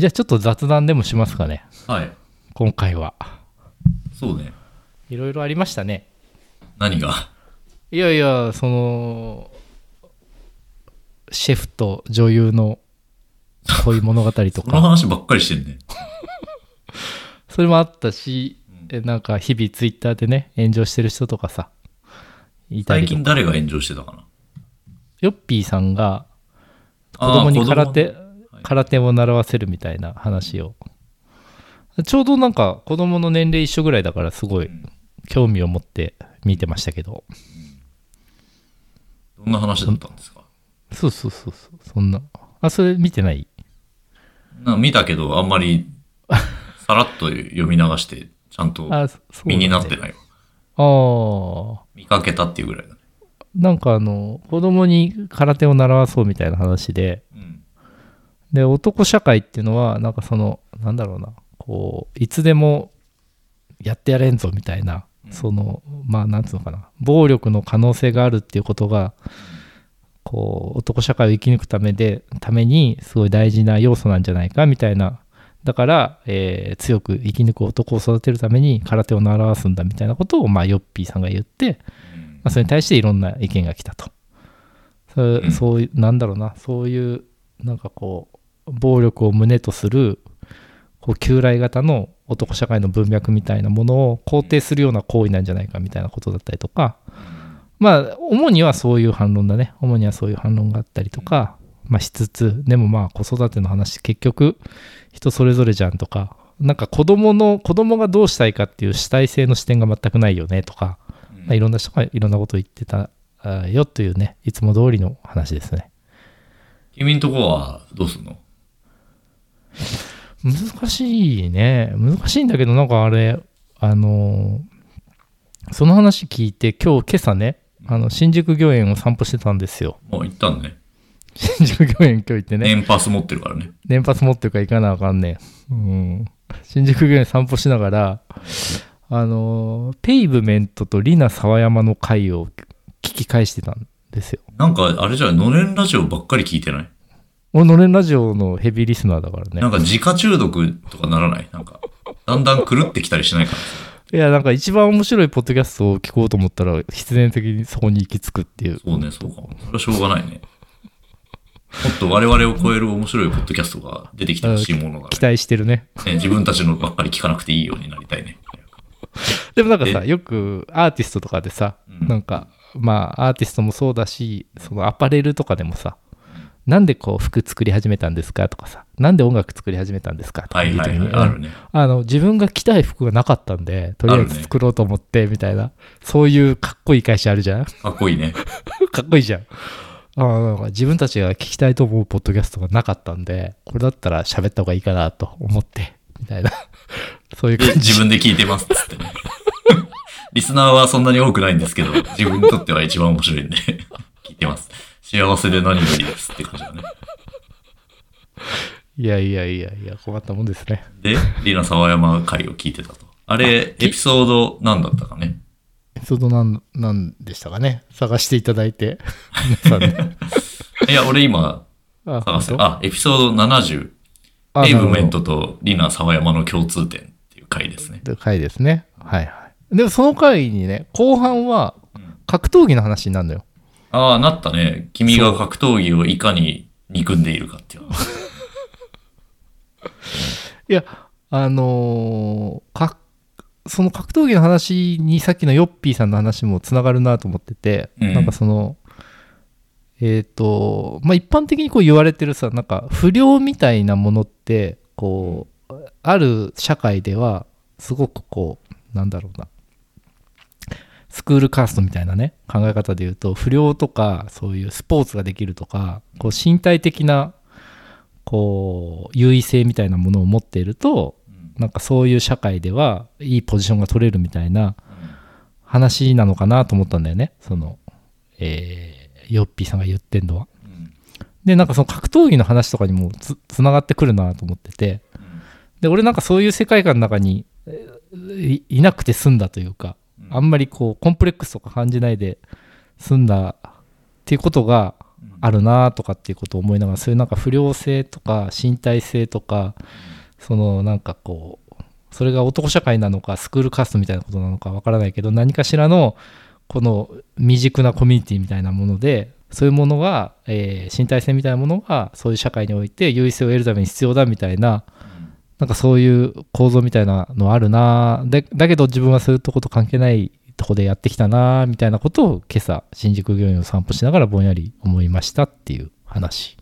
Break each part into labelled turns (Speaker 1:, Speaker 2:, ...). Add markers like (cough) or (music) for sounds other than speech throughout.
Speaker 1: じゃあちょっと雑談でもしますかね。
Speaker 2: はい。
Speaker 1: 今回は。
Speaker 2: そうね。
Speaker 1: いろいろありましたね。
Speaker 2: 何が？
Speaker 1: いやいやそのシェフと女優の恋物語と
Speaker 2: その
Speaker 1: か
Speaker 2: 話ばっかりしてんね。(laughs)
Speaker 1: それもあったしえなんか日々ツイッターでね炎上してる人とかさいた
Speaker 2: 最
Speaker 1: りとか。
Speaker 2: 近誰が炎上してたかな？
Speaker 1: ヨッピーさんが子
Speaker 2: あー
Speaker 1: 供に空手
Speaker 2: はい
Speaker 1: 空手を習わせるみたいな話を。ちょうどなんか子供の年齢一緒ぐらいだからすごい興味を持って見てましたけど。
Speaker 2: どんな話だったんですか？
Speaker 1: そうそうそうそうそんな。あそれ見てない？
Speaker 2: な見たけど、あんまり、(laughs) さらっと読み流して、ちゃんと身になって
Speaker 1: い。
Speaker 2: ないわ。
Speaker 1: ああ
Speaker 2: 見かけたっていうぐらいだね。
Speaker 1: なんかあの子供に空手を習わそうみたいな話で
Speaker 2: うん。
Speaker 1: で男社会っていうのはなんかそのなんだろうなこういつでもやってやれんぞみたいな、そのまあなんつうのかな暴力の可能性があるっていうことがこう男社会を生き抜くためでためにすごい大事な要素なんじゃないかみたいなだから、えー強く生き抜く男を育てるために空手を習わすんだみたいなことを、まあ、ヨッピーさんが言って、まあ、それに対していろんな意見が来たと。そ
Speaker 2: うん。
Speaker 1: そういう、なんだろうな、そういう、なんかこう、暴力を胸とする、こう、旧来型の男社会の文脈みたいなものを肯定するような行為なんじゃないかみたいなことだったりとか、まあ、主にはそういう反論だね。主にはそういう反論があったりとか、まあ、しつつ、でもまあ、子育ての話、結局、人それぞれじゃんとか、なんか子供の、子供がどうしたいかっていう主体性の視点が全くないよねとか、まあ、いろんな人がいろんなことを言ってたあよというね、いつも通りの話ですね。
Speaker 2: 君んとこはどうすんの？
Speaker 1: 難しいね。難しいんだけど、なんかあれ、あのーその話聞いて、今日、今朝ね、あの新宿御苑を散歩してたんですよ。
Speaker 2: もう行ったんね。
Speaker 1: 新宿御苑今日行ってね、
Speaker 2: 年パス持ってるからね。
Speaker 1: 年パス持ってるから行かなあかんねん。うん。新宿御苑散歩しながら、あのーペイブメントとリナ沢山の回を聞き返してたんですよ。
Speaker 2: なんか、あれじゃのれんラジオばっかり聞いてない？
Speaker 1: 俺、のれんラジオのヘビーリスナーだからね
Speaker 2: なん。か自家中毒とかならない？なんか、だんだん狂ってきたりしないか
Speaker 1: いや、なんか一番面白いポッドキャストを聞こうと思ったら、必然的にそこに行き着くっていう。
Speaker 2: そうね、そうかも。それはしょうがないね。もっと我々を超える面白いポッドキャストが出てきてほしいものが、
Speaker 1: 期待してるね。
Speaker 2: ね、自分たちのばっかり聞かなくていいようになりたいね。
Speaker 1: でもなんかさ、よくアーティストとかでさ、
Speaker 2: うん
Speaker 1: なんか、まあ、アーティストもそうだし、そのアパレルとかでもさ、なんでこう服作り始めたんですかとかさ、なんで音楽作り始めたんですかとか
Speaker 2: あるね。
Speaker 1: あの自分が着たい服がなかったんで、とりあえず作ろうと思ってみたいな、そういうかっこいい会社あるじゃん？
Speaker 2: かっこいいね。(laughs)
Speaker 1: かっこいいじゃん。あ自分たちが聞きたいと思うポッドキャストがなかったんで、これだったら喋った方がいいかなと思って、みたいな。(laughs) そういう
Speaker 2: で
Speaker 1: 感じ。
Speaker 2: 自分で聞いてますっつってね。(laughs) リスナーはそんなに多くないんですけど、自分にとっては一番面白いんで、聞いてます。幸せで何よりですって感じだね。
Speaker 1: いやいやいやいや、困ったもんですね。
Speaker 2: で、リナ沢山会を聞いてたと。あれ、エピソード何だったかね？
Speaker 1: エピソードなん、なんでしたかね？探していただいて。(laughs)
Speaker 2: いや、俺今、
Speaker 1: あ
Speaker 2: 探せ。
Speaker 1: 本
Speaker 2: あ、エピソード70。
Speaker 1: 当あ
Speaker 2: ペイブメン
Speaker 1: な
Speaker 2: トとリナ沢山の共通点っていう回ですね。
Speaker 1: 回ですね。はいはい。でもその回にね、後半は格闘技の話になるのよ。
Speaker 2: ああ、なったね。君が格闘技をいかに憎んでいるかっていう。(laughs)
Speaker 1: いや、あのーかその格闘技の話にさっきのヨッピーさんの話もつながるなと思ってて、
Speaker 2: うん
Speaker 1: なんかその、えっ、と、まあ、一般的にこう言われてるさ、なんか不良みたいなものって、こう、ある社会では、すごくこう、なんだろうな、スクールカーストみたいなね、考え方で言うと、不良とか、そういうスポーツができるとか、こう身体的な、こう、優位性みたいなものを持っていると、なんかそういう社会ではいいポジションが取れるみたいな話なのかなと思ったんだよね。その、えー、ヨッピーさんが言ってんのは。
Speaker 2: うん
Speaker 1: で、なんかその格闘技の話とかにもつつながってくるなと思ってて、で、俺なんかそういう世界観の中にいなくて済んだというか、あんまりこう、コンプレックスとか感じないで済んだっていうことが、あるなとかっていうことを思いながらそういうなんか不良性とか身体性とかそのなんかこうそれが男社会なのかスクールカーストみたいなことなのかわからないけど何かしらのこの未熟なコミュニティみたいなものでそういうものが、えー身体性みたいなものがそういう社会において優位性を得るために必要だみたいななんかそういう構造みたいなのあるな。でだけど自分はそういうとこと関係ないとこでやってきたなみたいなことを今朝新宿御苑を散歩しながらぼんやり思いましたっていう話。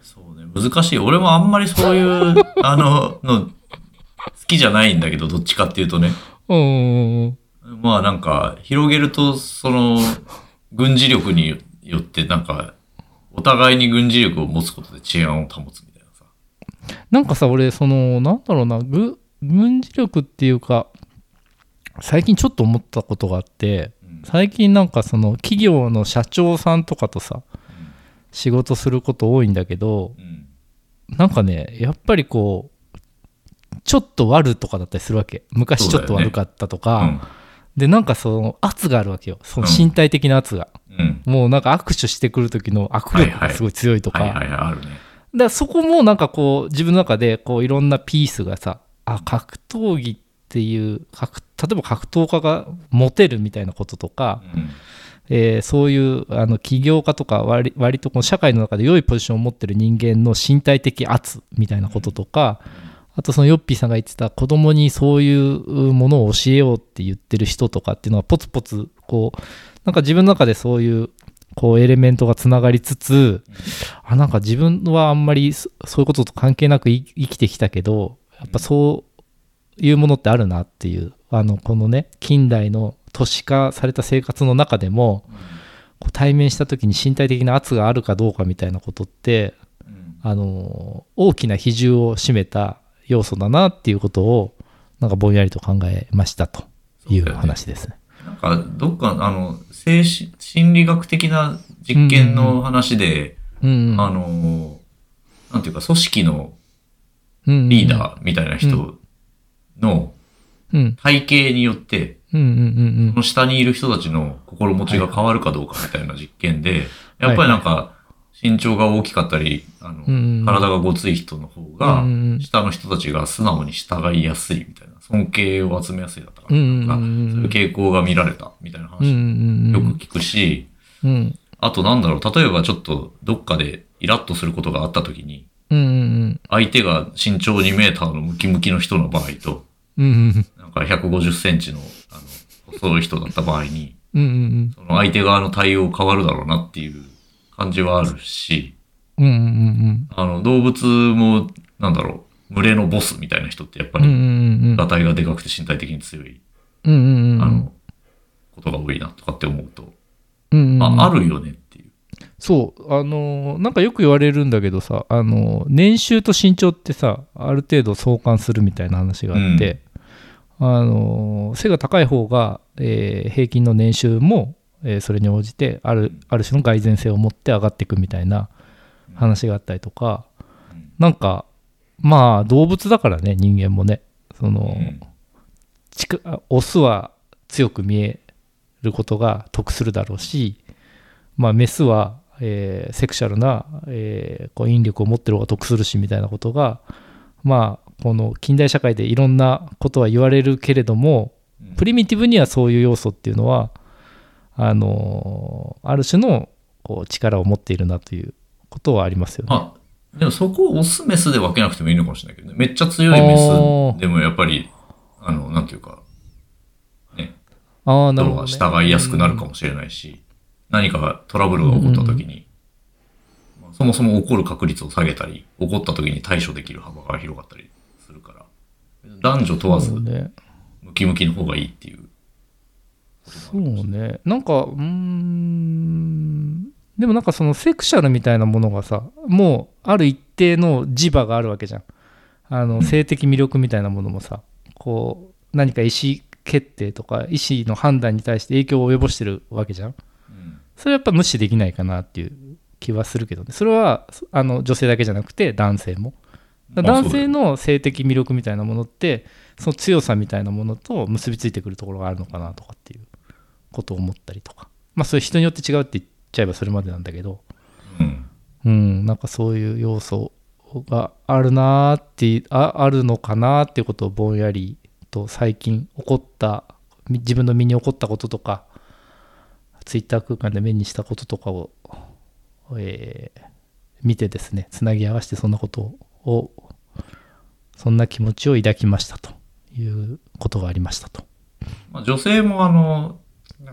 Speaker 2: そうね、難しい。俺もあんまりそういう、あの、の、好きじゃないんだけど、どっちかっていうとね。
Speaker 1: うんうん
Speaker 2: まあなんか、広げると、その、軍事力によって、なんか、お互いに軍事力を持つことで治安を保つみたいな
Speaker 1: んかさ俺そのなんだろうなぐ軍事力っていうか最近ちょっと思ったことがあって
Speaker 2: うん。
Speaker 1: 最近なんかその企業の社長さんとかとさ仕事すること多いんだけど
Speaker 2: うん。
Speaker 1: なんかねやっぱりこうちょっと悪とかだったりするわけ。昔ちょっと悪かったとか、
Speaker 2: うん。
Speaker 1: でなんかその圧があるわけよ。その
Speaker 2: うん。
Speaker 1: 身体的な圧が、
Speaker 2: うん。
Speaker 1: もうなんか握手してくる時の握力がすごい強いとか、だそこもなんかこう自分の中でこういろんなピースがさあ格闘技っていう格例えば格闘家がモテるみたいなこととか、
Speaker 2: うん。
Speaker 1: えーそういうあの起業家とか割割とこの社会の中で良いポジションを持ってる人間の身体的圧みたいなこととか、あとそのヨッピーさんが言ってた子供にそういうものを教えようって言ってる人とかっていうのはポツポツこうなんか自分の中でそういうこうエレメントがつながりつつ、あなんか自分はあんまりそそういうことと関係なく生生きてきたけどやっぱそういうものってあるなっていうあのこのね近代の都市化された生活の中でもこう対面した時に身体的な圧があるかどうかみたいなことって
Speaker 2: うん。
Speaker 1: あの大きな比重を占めた要素だなっていうことをなんかぼんやりと考えましたという話ですね。
Speaker 2: なんか、どっか、あの、精神、心理学的な実験の話で、
Speaker 1: うんうん。
Speaker 2: あの、なんていうか、組織のリーダーみたいな人の
Speaker 1: うん。
Speaker 2: 体型によって、その下にいる人たちの心持ちが変わるかどうかみたいな実験で、やっぱりなんか、身長が大きかったり、あの、
Speaker 1: うん。うん
Speaker 2: 体がごつい人の方が
Speaker 1: うん。うんうん、
Speaker 2: 下の人たちが素直に従いやすいみたいな、尊敬を集めやすいだったかな。
Speaker 1: うん。
Speaker 2: そういう傾向が見られたみたいな話、
Speaker 1: ん。
Speaker 2: よく聞くし、
Speaker 1: うん。
Speaker 2: あとなんだろう、例えばちょっとどっかでイラッとすることがあった時に、
Speaker 1: うん。うん。
Speaker 2: 相手が身長2メーターのムキムキの人の場合と、
Speaker 1: うん。うん。
Speaker 2: なんか150センチの、あの、細い人だった場合に、
Speaker 1: うん。うん。
Speaker 2: その相手側の対応変わるだろうなっていう感じはあるし、
Speaker 1: うんうんうん
Speaker 2: あの、動物も、なんだろう、群れのボスみたいな人ってやっぱ
Speaker 1: うんうんう
Speaker 2: り、
Speaker 1: んうん。
Speaker 2: 裸体がでかくて身体的に強い、
Speaker 1: うんうんうん
Speaker 2: あの、ことが多いなとかって思うと、
Speaker 1: うんうん
Speaker 2: あ、あるよねっていう。
Speaker 1: そうあのーなんかよく言われるんだけどさあのー年収と身長ってさある程度相関するみたいな話があって、あのー背が高い方が、えー平均の年収も、えーそれに応じてあるある種の蓋然性を持って上がっていくみたいな話があったりとか、
Speaker 2: うん。
Speaker 1: なんかまあ動物だからね人間もね。その、オスは強く見えることが得するだろうし、まあ、メスは、えーセクシャルな、えーこう引力を持ってる方が得するしみたいなことがまあこの近代社会でいろんなことは言われるけれども
Speaker 2: うん。
Speaker 1: プリミティブにはそういう要素っていうのはあのある種のこう力を持っているなということはありますよね。
Speaker 2: あ、でもそこをオスメスで分けなくてもいいのかもしれないけどね。めっちゃ強いメスでもやっぱり、あの、なんていうか、ね、
Speaker 1: ああなる
Speaker 2: 人
Speaker 1: ほど、ね。
Speaker 2: は従いやすくなるかもしれないし、何かがトラブルが起こった時に、まあそもそも起こる確率を下げたり、起こった時に対処できる幅が広がったりするから、男女問わずムキムキの方がいいっていう。
Speaker 1: そうね。なんかうーん。でもなんかそのセクシャルみたいなものがさもうある一定の磁場があるわけじゃん。あの性的魅力みたいなものもさこう何か意思決定とか意思の判断に対して影響を及ぼしてるわけじゃん。
Speaker 2: うん。
Speaker 1: それはやっぱ無視できないかなっていう気はするけどね。それはあの女性だけじゃなくて男性も。男性の性的魅力みたいなものってその強さみたいなものと結びついてくるところがあるのかなとかっていうことを思ったりとか。まあそれ人によって違うって言っちゃえばそれまでなんだけど。うん、なんかそういう要素があるなーってああるのかなーっていうことをぼんやりと最近起こったみ自分の身に起こったこととかツイッター空間で目にしたこととかを、えー見てですねつなぎ合わせてそんなことをそんな気持ちを抱きましたということがありましたと。
Speaker 2: まあ、女性もあの、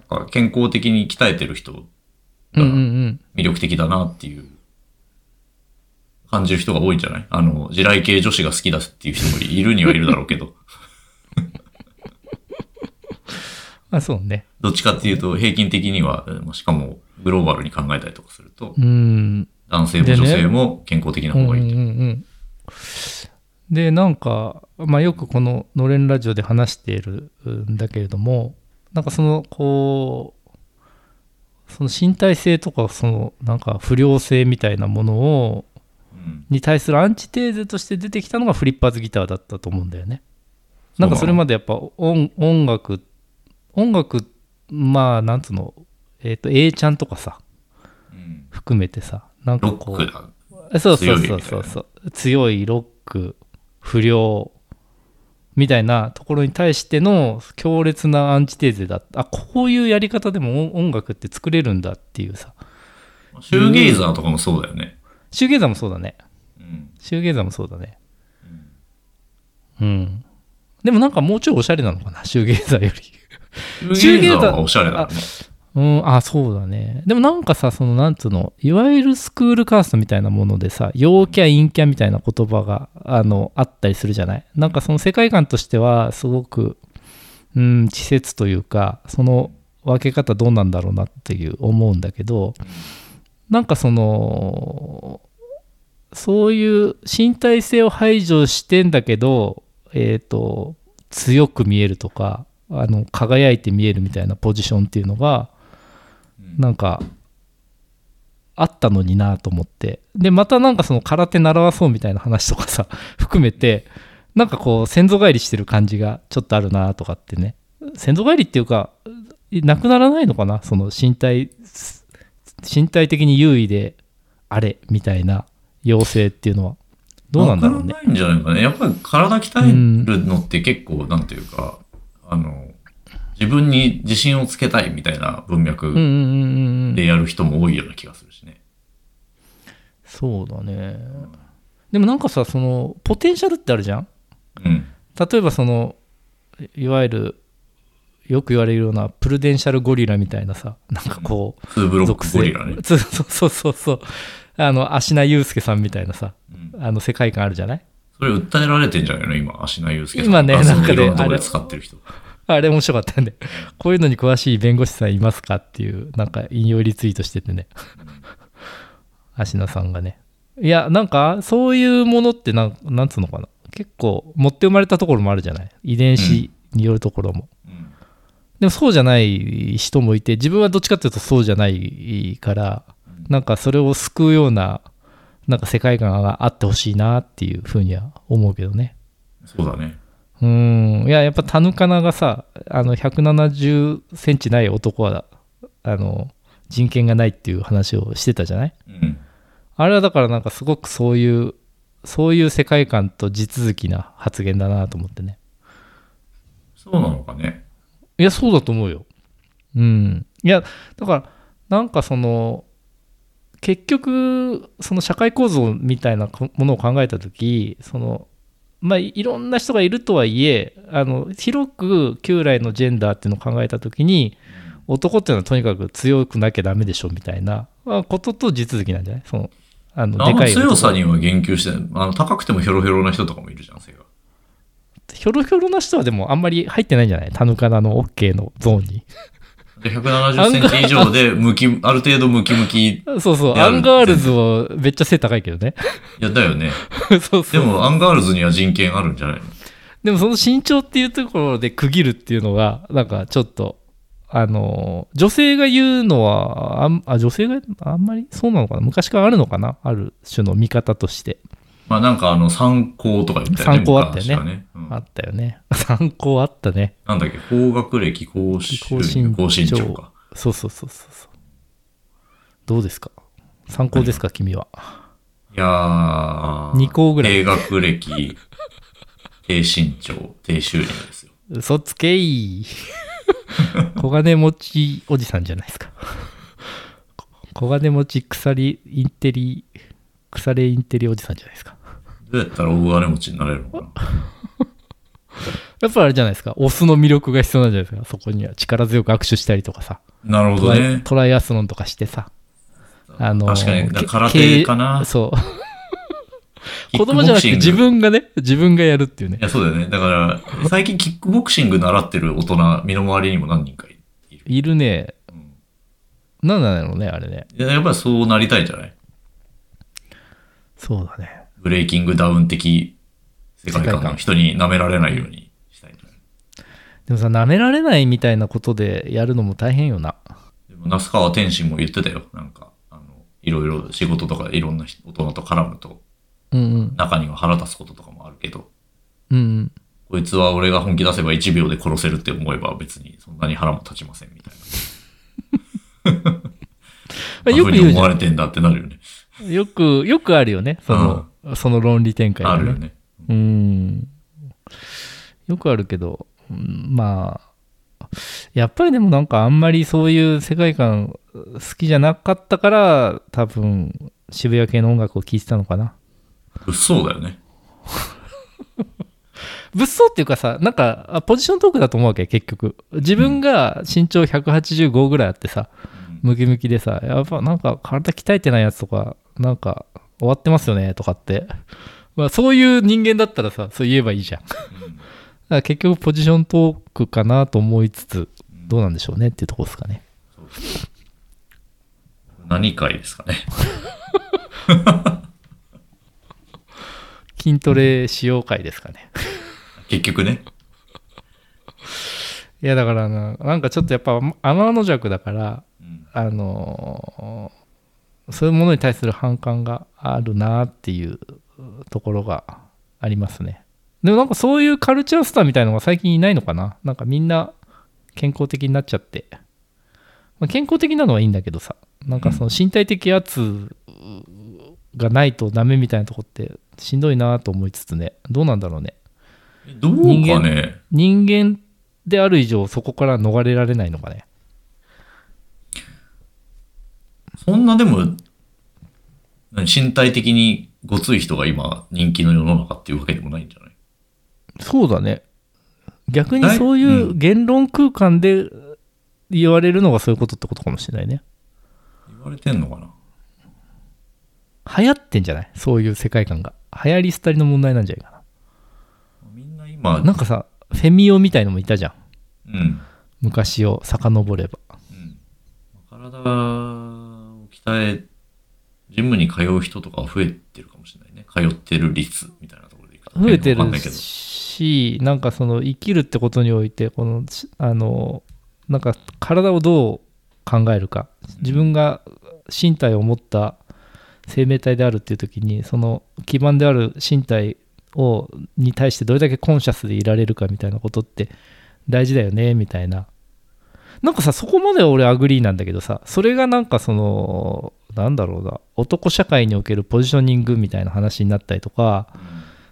Speaker 2: なんか健康的に鍛えてる人、
Speaker 1: うんうんうん。
Speaker 2: 魅力的だなっていう、感じる人が多いんじゃない？あの、地雷系女子が好きだっていう人もいるにはいるだろうけど、(laughs)
Speaker 1: あそうね。
Speaker 2: どっちかっていうと平均的には、まあしかもグローバルに考えたりとかすると、
Speaker 1: うん。
Speaker 2: 男性も女性も健康的な方がいい。
Speaker 1: うんうんうんでなんか、まあ、よくこの「のれんラジオ」で話しているんだけれどもなんかそのこうその身体性とかそのなんか不良性みたいなものを
Speaker 2: うん
Speaker 1: に対するアンチテーゼとして出てきたのがフリッパーズギターだったと思うんだよね。なんかそれまでやっぱ音音楽音楽まあなんつうのえっ、と A ちゃんとかさ
Speaker 2: うん
Speaker 1: 含めてさなん
Speaker 2: ロ
Speaker 1: かこう。そうそうそうそうそう強いロック不良みたいなところに対しての強烈なアンチテーゼだった。あこういうやり方でも音音楽って作れるんだっていうさ。
Speaker 2: シューゲイザーとかもそうだよね。
Speaker 1: シューゲイザーもそうだね。
Speaker 2: うん。
Speaker 1: シューゲイザーもそうだね。うん。でもなんかもうちょいおしゃれなのかな？シューゲイザーより。
Speaker 2: シューゲイザーはおしゃれだね。
Speaker 1: うん、あ、そうだね。でもなんかさ、その、なんつうの、いわゆるスクールカーストみたいなものでさ、陽キャ、陰キャみたいな言葉が、あの、あったりするじゃない？なんかその世界観としては、すごく、うん、稚拙というか、その分け方どうなんだろうなっていう思うんだけど、なんかその、そういう身体性を排除してんだけど、えっ、と、強く見えるとか、あの輝いて見えるみたいなポジションっていうのが、なんかあったのになと思って。でまたなんかその空手習わそうみたいな話とかさ (laughs) 含めてなんかこう先祖返りしてる感じがちょっとあるなとかってね。先祖返りっていうかなくならないのかな？その身体身体的に優位であれみたいな要請っていうのは。どうなんだろうね。
Speaker 2: ないんじゃないかね。やっぱり体鍛えるのって結構、なんていうか、あの、自分に自信をつけたいみたいな文脈でやる人も多いような気がするしね。
Speaker 1: そうだねでもなんかさそのポテンシャルってあるじゃん？
Speaker 2: うん。
Speaker 1: 例えばそのいわゆるよく言われるようなプルデンシャルゴリラみたいなさなんかこう
Speaker 2: ツーブロッ
Speaker 1: 属
Speaker 2: クゴリラね。
Speaker 1: つそうそうそうそうあの芦名祐介さんみたいなさ
Speaker 2: うん
Speaker 1: あの世界観あるじゃない？
Speaker 2: それ訴えられてんじゃないの？今、芦名祐介さん。
Speaker 1: 今ねなんかね
Speaker 2: 使ってる人。
Speaker 1: あれ面白かったんでこういうのに詳しい弁護士さんいますかっていうなんか引用リツイートしててね。芦名さんがね。いやなんかそういうものってなんなんつうのかな。結構持って生まれたところもあるじゃない。遺伝子によるところも、
Speaker 2: うん
Speaker 1: でもそうじゃない人もいて自分はどっちかっていうとそうじゃないからなんかそれを救うようななんか世界観があってほしいなっていうふうには思うけどね。
Speaker 2: そうだね。
Speaker 1: うーんいややっぱタヌカナがさあの170センチない男はあの人権がないっていう話をしてたじゃない？
Speaker 2: うん。
Speaker 1: あれはだからなんかすごくそういうそういう世界観と地続きな発言だなと思ってね
Speaker 2: そうなのかね。
Speaker 1: いや、そうだと思うよ。うん。いや、だから、なんかその、結局、その社会構造みたいなこものを考えたとき、その、まあ、いいろんな人がいるとはいえ、あの、広く旧来のジェンダーっていうのを考えたときに、男っていうのはとにかく強くなきゃダメでしょみたいなあことと地続きなんじゃない？その、
Speaker 2: あの、
Speaker 1: でかい男
Speaker 2: 強さには言及してないあの、高くてもヒョロヒョロな人とかもいるじゃん、背が。
Speaker 1: ひょろひょろな人はでもあんまり入ってないんじゃない？タヌカナの OK のゾーンに。
Speaker 2: で、170センチ以上で、ムキ、ある程度ムキムキ。い
Speaker 1: そうそう、
Speaker 2: や
Speaker 1: アンガールズはめっちゃ背高いけどね。
Speaker 2: や、だよね。(laughs)
Speaker 1: そうそう
Speaker 2: でも、アンガールズには人権あるんじゃないの？
Speaker 1: でもその身長っていうところで区切るっていうのが、なんかちょっと、あの、女性が言うのは、あんあ女性があんまりそうなのかな？昔からあるのかな？ある種の見方として。
Speaker 2: まあなんかあの、参考とか言ったよね。
Speaker 1: 参考あったよね
Speaker 2: ね。うん
Speaker 1: あったよね。(laughs) 参考あったね。
Speaker 2: なんだっけ、高学歴、高収入、高
Speaker 1: 高身長
Speaker 2: か。
Speaker 1: そうそうそうそうそう。どうですか？参考ですか、君は？
Speaker 2: いやー。
Speaker 1: 二校ぐらい
Speaker 2: 低学歴、(laughs) 低身長、低収入ですよ。
Speaker 1: 嘘つけい。(laughs) 小金持ちおじさんじゃないですか。こ小金持ち鎖インテリ、腐れインテリおじさんじゃないですか。
Speaker 2: どうやったら大金持ちになれるのかな (laughs)
Speaker 1: やっぱあれじゃないですか。オスの魅力が必要なんじゃないですか。そこには力強く握手したりとかさ。
Speaker 2: なるほ
Speaker 1: トライ
Speaker 2: どね。
Speaker 1: トライアスロンとかしてさ。あの
Speaker 2: 確かに、
Speaker 1: け
Speaker 2: 空手かな。
Speaker 1: そう。(laughs) 子供じゃなくて自分がね、自分がやるっていうね
Speaker 2: い。や、そうだよね。だから、最近キックボクシング習ってる大人、身の回りにも何人かいる。
Speaker 1: いるね。
Speaker 2: うん
Speaker 1: なんだろうね、あれね。
Speaker 2: やっぱりそうなりたいんじゃない？
Speaker 1: そうだね。
Speaker 2: ブレイキングダウン的世界
Speaker 1: 観
Speaker 2: 観の人に舐められないようにしたい
Speaker 1: でもさ、舐められないみたいなことでやるのも大変よな。
Speaker 2: でも、那須川天心も言ってたよ。なんか、あの、いろいろ仕事とかいろんな人大人と絡むと、
Speaker 1: うんうん。
Speaker 2: 中には腹立つこととかもあるけど、
Speaker 1: うんうん。
Speaker 2: こいつは俺が本気出せば1秒で殺せるって思えば別にそんなに腹も立ちませんみたいな。(laughs)
Speaker 1: よく言う。(laughs)
Speaker 2: 思われてんだってなるよね。
Speaker 1: よく、よくあるよね。その、その論理展開がね。
Speaker 2: あるよね。
Speaker 1: うん。よくあるけど、うんまあ、やっぱりでもなんかあんまりそういう世界観好きじゃなかったから、多分渋谷系の音楽を聴いてたのかな。
Speaker 2: 物騒だよね。(laughs)
Speaker 1: 物騒っていうかさ、なんかあポジショントークだと思うわけ、結局。自分が身長185ぐらいあってさ、ムキムキでさ、やっぱなんか体鍛えてないやつとか、なんか終わってますよねとかって。まあそういう人間だったらさ、そう言えばいいじゃん。だから結局ポジショントークかなと思いつつ、どうなんでしょうねっていうところですかね。
Speaker 2: 何回ですかね。(laughs)
Speaker 1: 筋トレ使用会ですかね。
Speaker 2: 結局ね。
Speaker 1: いやだからな、なんかちょっとやっぱ天の弱だから、
Speaker 2: うん
Speaker 1: あのーそういうものに対する反感があるなっていうところがありますね。でもなんかそういうカルチャースターみたいのが最近いないのかな？なんかみんな健康的になっちゃって。まあ、健康的なのはいいんだけどさ、なんかその身体的圧がないとダメみたいなとこってしんどいなと思いつつね、どうなんだろうね。
Speaker 2: どうかね？
Speaker 1: 人間である以上そこから逃れられないのかね。
Speaker 2: そんなでも、何身体的にごつい人が今人気の世の中っていうわけでもないんじゃない？
Speaker 1: そうだね。逆にそういう言論空間で言われるのがそういうことってことかもしれないね。
Speaker 2: 言われてんのかな？
Speaker 1: 流行ってんじゃない？そういう世界観が。流行り廃りの問題なんじゃないか
Speaker 2: みんな今、
Speaker 1: な。なんかさ、フェミオみたいのもいたじゃん。
Speaker 2: うん。
Speaker 1: 昔を遡れば。
Speaker 2: うん体を鍛え、ジムに通う人とかは増えてるかもしれないね。通ってる率みたいなところでいくと。
Speaker 1: 増えてる
Speaker 2: んないけど。
Speaker 1: し、なんかその生きるってことにおいて、この、あの、なんか体をどう考えるか。自分が身体を持った生命体であるっていう時に、その基盤である身体をに対してどれだけ conscious でいられるかみたいなことって大事だよねみたいななんかさそこまでは俺 agree なんだけどさそれがなんかそのなんだろうな男社会におけるポジショニングみたいな話になったりとか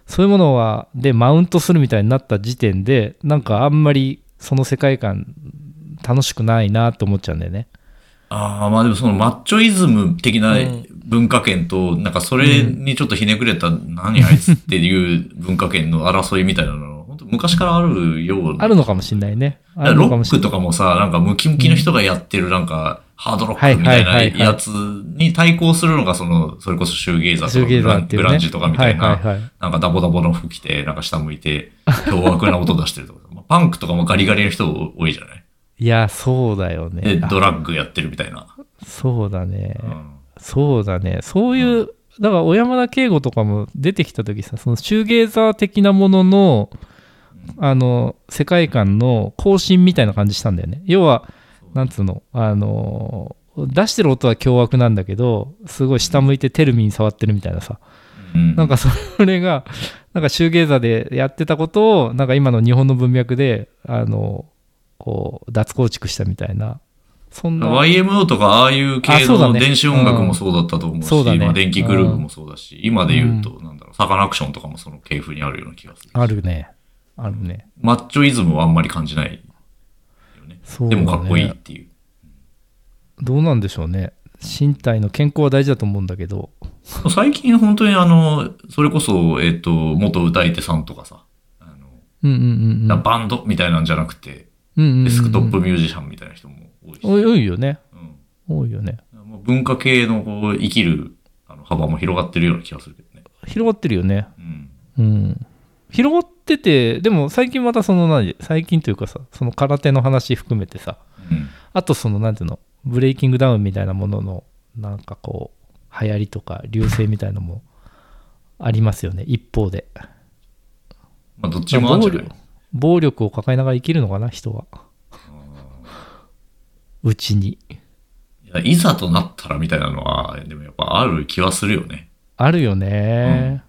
Speaker 1: そういうものはでマウントするみたいになった時点でなんかあんまりその世界観楽しくないなって思っちゃうんだよね。
Speaker 2: ああ、まあでもそのマッチョイズム的な
Speaker 1: うん。
Speaker 2: 文化圏と、なんかそれにちょっとひねくれた、何あいつっていう文化圏の争いみたいなの、本当昔からあるような。
Speaker 1: あるのかもしんないね。ある
Speaker 2: ロック
Speaker 1: のかもしんない。
Speaker 2: とかもさ、なんかムキムキの人がやってるなんか、ハードロックみたいなやつに対抗するのが、その、それこそシューゲイザーとかグラン
Speaker 1: ね。
Speaker 2: グランジとかみたいな、
Speaker 1: はいはいはい。
Speaker 2: なんかダボダボの服着て、なんか下向いて、凶悪な音出してるとか。(laughs) まあパンクとかもガリガリの人多いじゃない？
Speaker 1: いやそうだよ
Speaker 2: で、
Speaker 1: ねあ。
Speaker 2: ドラッグやってるみたいな。
Speaker 1: そうだね、
Speaker 2: うん。
Speaker 1: そうだね。そういう、だから小山田圭吾とかも出てきた時さ、そのシューゲーザー的なものの、あの、世界観の更新みたいな感じしたんだよね。要は、なんつうの、あの、出してる音は凶悪なんだけど、すごい下向いてテルミン触ってるみたいなさ。
Speaker 2: うん。
Speaker 1: なんかそれが、なんかシューゲーザーでやってたことを、なんか今の日本の文脈で、あの、こう、脱構築したみたいな。そんな。
Speaker 2: YMO とかああいう系の電子音楽もそうだったと思うし、
Speaker 1: そうだね。
Speaker 2: まあ電気グルーヴもそうだし、今で言うと、なんだろう、サカナクションとかもその系譜にあるような気がする。
Speaker 1: あるねあるね。
Speaker 2: マッチョイズムはあんまり感じないよね。
Speaker 1: ね。
Speaker 2: でもかっこいいっていう。
Speaker 1: どうなんでしょうね。身体の健康は大事だと思うんだけど。
Speaker 2: 最近本当にあの、それこそ、えっ、と、元歌い手さんとかさ、あの、
Speaker 1: うんうんうんうん。
Speaker 2: バンドみたいなんじゃなくて、
Speaker 1: うんうんうん
Speaker 2: デスクトップミュージシャンみたいな人も多いし、
Speaker 1: 多いよね。
Speaker 2: うん。
Speaker 1: 多いよね。
Speaker 2: まあ文化系のこう生きるあの幅も広がってるような気がするけどね。
Speaker 1: 広がってるよね。
Speaker 2: うん。
Speaker 1: うん広がっててでも最近またその何最近というかさその空手の話含めてさ
Speaker 2: うん。
Speaker 1: あとそのなんていうのブレイキングダウンみたいなもののなんかこう流行りとか流星みたいなのもありますよね一方で。
Speaker 2: まあ、どっちもあるんじゃない？
Speaker 1: 暴力を抱えながら生きるのかな人は。うちに。
Speaker 2: いやいざとなったらみたいなのは、でもやっぱある気はするよね。
Speaker 1: あるよね、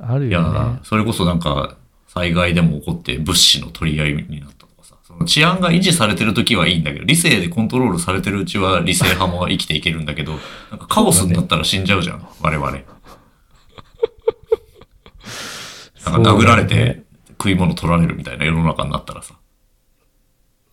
Speaker 1: ある
Speaker 2: い
Speaker 1: よね
Speaker 2: や、それこそなんか、災害でも起こって物資の取り合いになったとかさ、その治安が維持されてる時はいいんだけど、理性でコントロールされてるうちは理性派も生きていけるんだけど、なんかカオスになったら死んじゃうじゃん、我々。(laughs) なんか殴られて食い物取られるみたいな世の中になったらさ、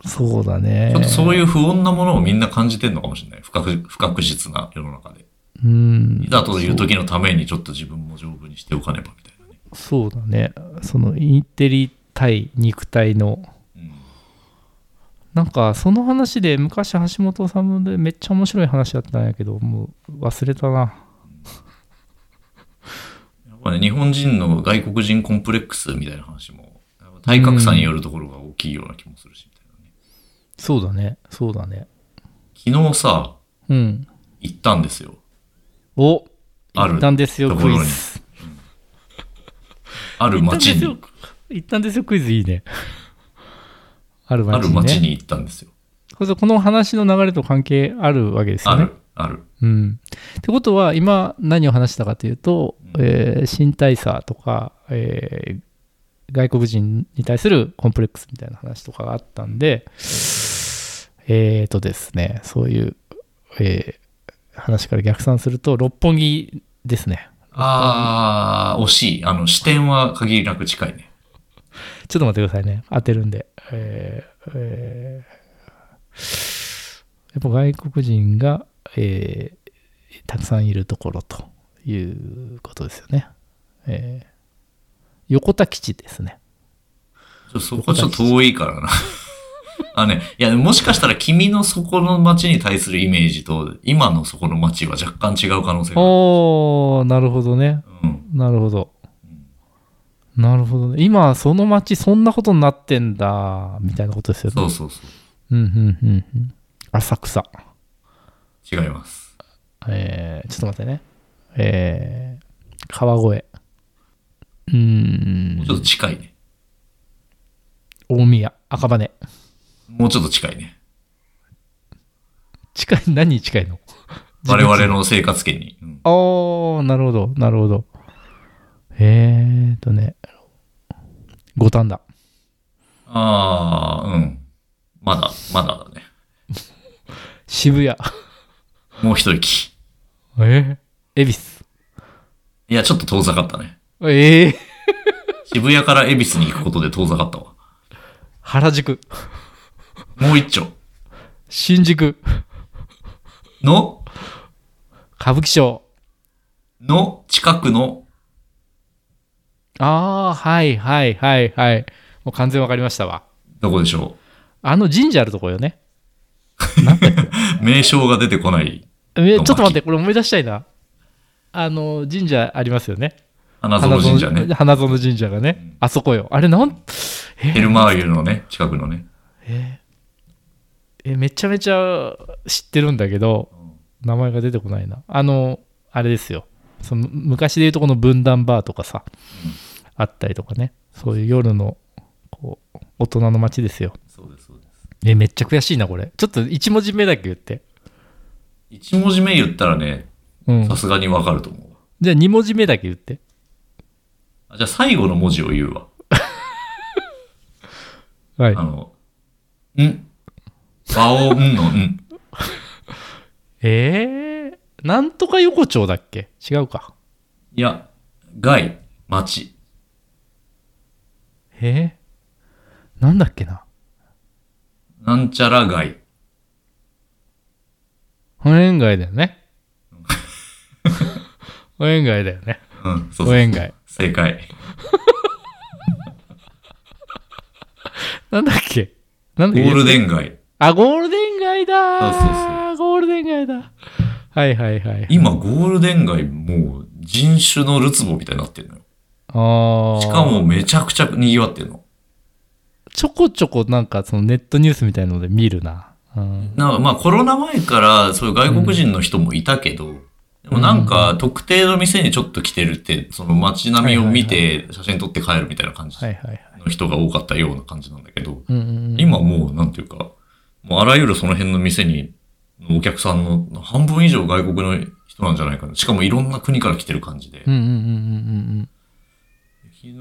Speaker 1: そうだね
Speaker 2: ちょっとそういう不穏なものをみんな感じてんのかもしれない。不確不確実な世の中で。
Speaker 1: うん。
Speaker 2: いざという時のためにちょっと自分も丈夫にしておかねばみたいなね。
Speaker 1: そうだね。そのインテリ対肉体の。
Speaker 2: うん。
Speaker 1: なんかその話で昔橋本さんでめっちゃ面白い話だったんやけどもう忘れたな。
Speaker 2: やっぱね、日本人の外国人コンプレックスみたいな話も、体格差によるところが大きいような気もするし、みたいなね。
Speaker 1: そうだね。そうだね。
Speaker 2: 昨日さ、
Speaker 1: うん。
Speaker 2: 行ったんですよ。
Speaker 1: お
Speaker 2: ある。
Speaker 1: 行ったんですよクイズ。
Speaker 2: ある町に、
Speaker 1: 行ったんですよクイズいいね。(laughs) ある町に、ね、
Speaker 2: 町に行ったんですよ。
Speaker 1: これこの話の流れと関係あるわけですよね。
Speaker 2: ある、ある。
Speaker 1: うん、ってことは今何を話したかというと、
Speaker 2: うん。
Speaker 1: えー身体差とか、えー外国人に対するコンプレックスみたいな話とかがあったんでえーとですねそういう、えー話から逆算すると六本木ですね
Speaker 2: あー、惜しい。あの、視点は限りなく近いね。
Speaker 1: ちょっと待ってくださいね当てるんで、えーえーやっぱ外国人が、えーたくさんいるところということですよね、えー横田基地ですね
Speaker 2: そこはちょっと遠いからな。あね、いや、もしかしたら君のそこの街に対するイメージと、今のそこの街は若干違う可能性がある。
Speaker 1: おーなるほどね
Speaker 2: うん。
Speaker 1: なるほどなるほどね今その町そんなことになってんだみたいなことですよね
Speaker 2: そうそうそ
Speaker 1: うんうんうんうん浅草
Speaker 2: う。違います。
Speaker 1: えーちょっと待ってね。えー川越。うーん
Speaker 2: もうちょっと近いね。
Speaker 1: 大宮、赤羽。
Speaker 2: もうちょっと近いね。
Speaker 1: 近い、何に近いの？(laughs)
Speaker 2: 我々の生活圏に。うん
Speaker 1: おー、なるほど、なるほど。えーとね、五反田。
Speaker 2: ああ、うん。まだ、まだだね。(laughs)
Speaker 1: 渋谷。
Speaker 2: もう一息。
Speaker 1: え？ー、恵比寿。
Speaker 2: いや、ちょっと遠ざかったね。
Speaker 1: えー、
Speaker 2: 渋谷から恵比寿に行くことで遠ざかったわ。
Speaker 1: 原宿。
Speaker 2: もう一丁。
Speaker 1: 新宿。
Speaker 2: の、
Speaker 1: 歌舞伎町。
Speaker 2: の？近くの、
Speaker 1: あー、はいはいはいはい。もう完全わかりましたわ。
Speaker 2: どこでしょ
Speaker 1: あの神社あるとこよね。
Speaker 2: う。(laughs) 名称が出てこない。
Speaker 1: えちょっと待って、これ思い出したいな。あの、神社ありますよね。
Speaker 2: 花園神社ね。
Speaker 1: 花園神社がね、あそこよ。あれなん、え？
Speaker 2: ヘルマーユのね、近くのね。
Speaker 1: え？えめちゃめちゃ知ってるんだけど、名前が出てこないな。あの、あれですよ。その昔でいうとこの分断バーとかさ、あったりとかね。そういう夜の、こう、大人の街ですよ。
Speaker 2: そうです、そうです。
Speaker 1: え、めっちゃ悔しいな、これ。ちょっと一文字目だけ言って。
Speaker 2: 一文字目言ったらね、
Speaker 1: うん
Speaker 2: さ。すがにわかると思うわ
Speaker 1: じゃあ二文字目だけ言って。
Speaker 2: あ。じゃあ最後の文字を言うわ。(laughs)
Speaker 1: はい
Speaker 2: あ。の、ん？和音のん。
Speaker 1: えー、なんとか横丁だっけ？違うか。
Speaker 2: いや、街、街。
Speaker 1: えー、なんだっけな？
Speaker 2: なんちゃら街。
Speaker 1: 保園街だよね。(laughs) 保園街だよね。
Speaker 2: うん、そうそう。
Speaker 1: 保園街。
Speaker 2: 正解。(laughs)
Speaker 1: なんだっけ？なんだっけ？
Speaker 2: ゴールデン街。
Speaker 1: あ、ゴールデン街だ
Speaker 2: そうそう
Speaker 1: ゴールデン街だ。はいはいはい。
Speaker 2: 今、ゴールデン街もう人種のるつぼみたいになってるのよ。
Speaker 1: ああ。
Speaker 2: しかもめちゃくちゃ賑わってるの。
Speaker 1: ちょこちょこなんかそのネットニュースみたいので見るな。うん、
Speaker 2: なんかまあコロナ前からそういう外国人の人もいたけど、でもなんか特定の店にちょっと来てるって、その街並みを見て写真撮って帰るみたいな感じ
Speaker 1: はいはいはい。
Speaker 2: の人が多かったような感じなんだけど、
Speaker 1: うんうんうん、
Speaker 2: 今もうなんていうか、もうあらゆるその辺の店に、お客さんの半分以上外国の人なんじゃないかな。しかもいろんな国から来てる感じで。
Speaker 1: うんうんうんうん
Speaker 2: 昨日、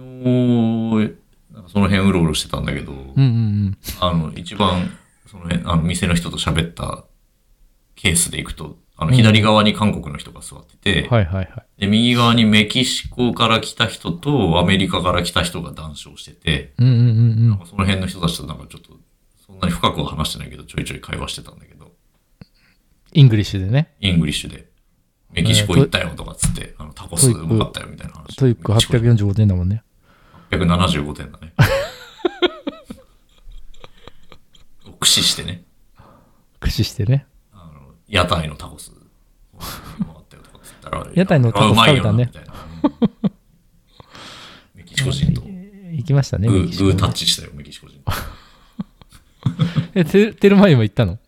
Speaker 2: なんかその辺うろうろしてたんだけど、
Speaker 1: うん。うんうん
Speaker 2: あの、一番、その辺、あの、店の人と喋ったケースでいくと、あの、
Speaker 1: うん
Speaker 2: 左側に韓国の人が座ってて、
Speaker 1: うん。はいはいはい。
Speaker 2: で、右側にメキシコから来た人とアメリカから来た人が談笑してて、
Speaker 1: うんうんうんうん。
Speaker 2: なんかその辺の人たちとなんかちょっと、そんなに深くは話してないけど、ちょいちょい会話してたんだけど、
Speaker 1: English でね。
Speaker 2: Englishで、メキシコ行ったよとかっつって、あの、タコスうまかったよみたいな話。
Speaker 1: TOEIC
Speaker 2: メキシコで
Speaker 1: 845点だもんね。
Speaker 2: 875点だね。を駆使してね、
Speaker 1: 駆使してね。
Speaker 2: あの、屋台のタコス、うまかったよとかっつったら、(laughs)
Speaker 1: 屋台のタコス食べたね
Speaker 2: メキシコ人とグ (laughs)
Speaker 1: 行きましたね。
Speaker 2: グータッチしたよ、メキシコ人。(laughs)
Speaker 1: え、テテルマイも行ったの？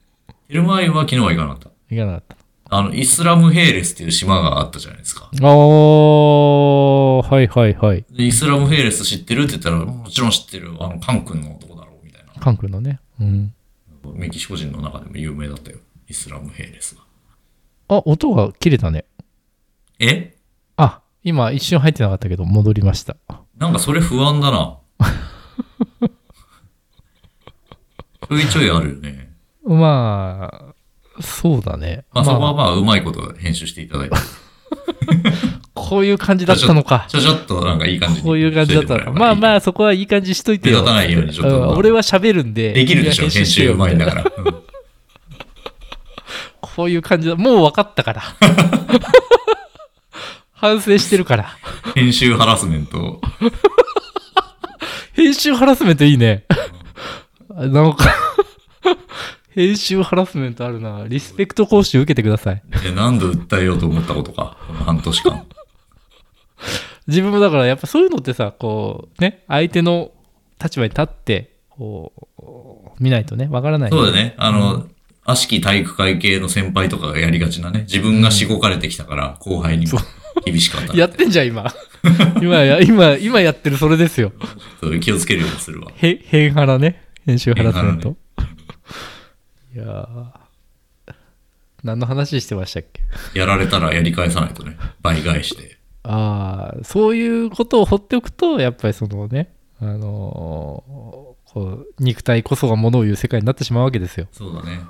Speaker 2: エルマイは昨日は行かなかった。
Speaker 1: 行かなかった。
Speaker 2: あの、イスラムヘイレスっていう島があったじゃないですか。
Speaker 1: あー、はいはいはい。
Speaker 2: でイスラムヘイレス知ってるって言ったら、もちろん知ってる。あの、カン君の男だろうみたいな。
Speaker 1: 韓国のね。うん。
Speaker 2: メキシコ人の中でも有名だったよ。イスラムヘイレスが。
Speaker 1: あ、音が切れたね。
Speaker 2: え？
Speaker 1: あ、今一瞬入ってなかったけど、戻りました。
Speaker 2: なんかそれ不安だな。ちょいちょいあるよね。
Speaker 1: まあ、そうだね。
Speaker 2: まあそこはまあうまいこと編集していただいて。(laughs)
Speaker 1: こういう感じだったのか。
Speaker 2: ちょちょっとなんかいい感じに
Speaker 1: こういう感じだったのか。まあま
Speaker 2: あ。
Speaker 1: あ、そこはいい感じしといてよ。
Speaker 2: 目立たないようにちょっと
Speaker 1: うん俺は喋るんで。
Speaker 2: できるでしょ、編集うまいんだから。(laughs) うん
Speaker 1: こういう感じだ。もう分かったから。(laughs) 反省してるから。
Speaker 2: 編集ハラスメント。
Speaker 1: 編集ハラスメントいいね。なんか、(laughs) 編集ハラスメントあるな。リスペクト講習受けてください。
Speaker 2: で何度訴えようと思ったことか？(laughs) 半年間。
Speaker 1: 自分もだからやっぱそういうのってさ、こう、ね、相手の立場に立って、こう、見ないとね、わからない。
Speaker 2: そうだね。あの、悪しき体育会系の先輩とかがやりがちなね。自分がしごかれてきたから、後輩にも厳しかった。
Speaker 1: やってんじゃん、今。(laughs) 今や、今、今やってるそれですよ。
Speaker 2: それ気をつけるようにするわ。
Speaker 1: へ、変ハラね。編集ハラスメント。いやー何の話してましたっけ？
Speaker 2: やられたらやり返さないとね。倍返して。
Speaker 1: ああ、そういうことを放っておくと、やっぱりそのね、あのーこう、肉体こそがものを言う世界になってしまうわけですよ。
Speaker 2: そうだね。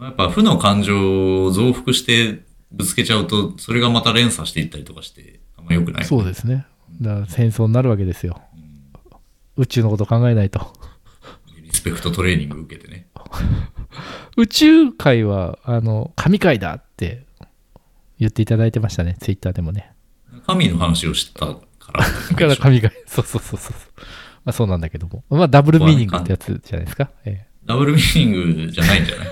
Speaker 2: やっぱ負の感情を増幅してぶつけちゃうと、それがまた連鎖していったりとかして、あんま良くない。
Speaker 1: そうですね。だから戦争になるわけですよ。宇宙のこと考えないと。
Speaker 2: リスペクトトレーニング受けてね。(laughs)
Speaker 1: 宇宙界は、あの、神界だって言っていただいてましたね、ツイッターでもね。
Speaker 2: 神の話をしたから。
Speaker 1: だから神界。(laughs) そうそうそうそう。まあそうなんだけども。まあダブルミーニングってやつじゃないですか？ええ
Speaker 2: ダブルミーニングじゃないんじゃない？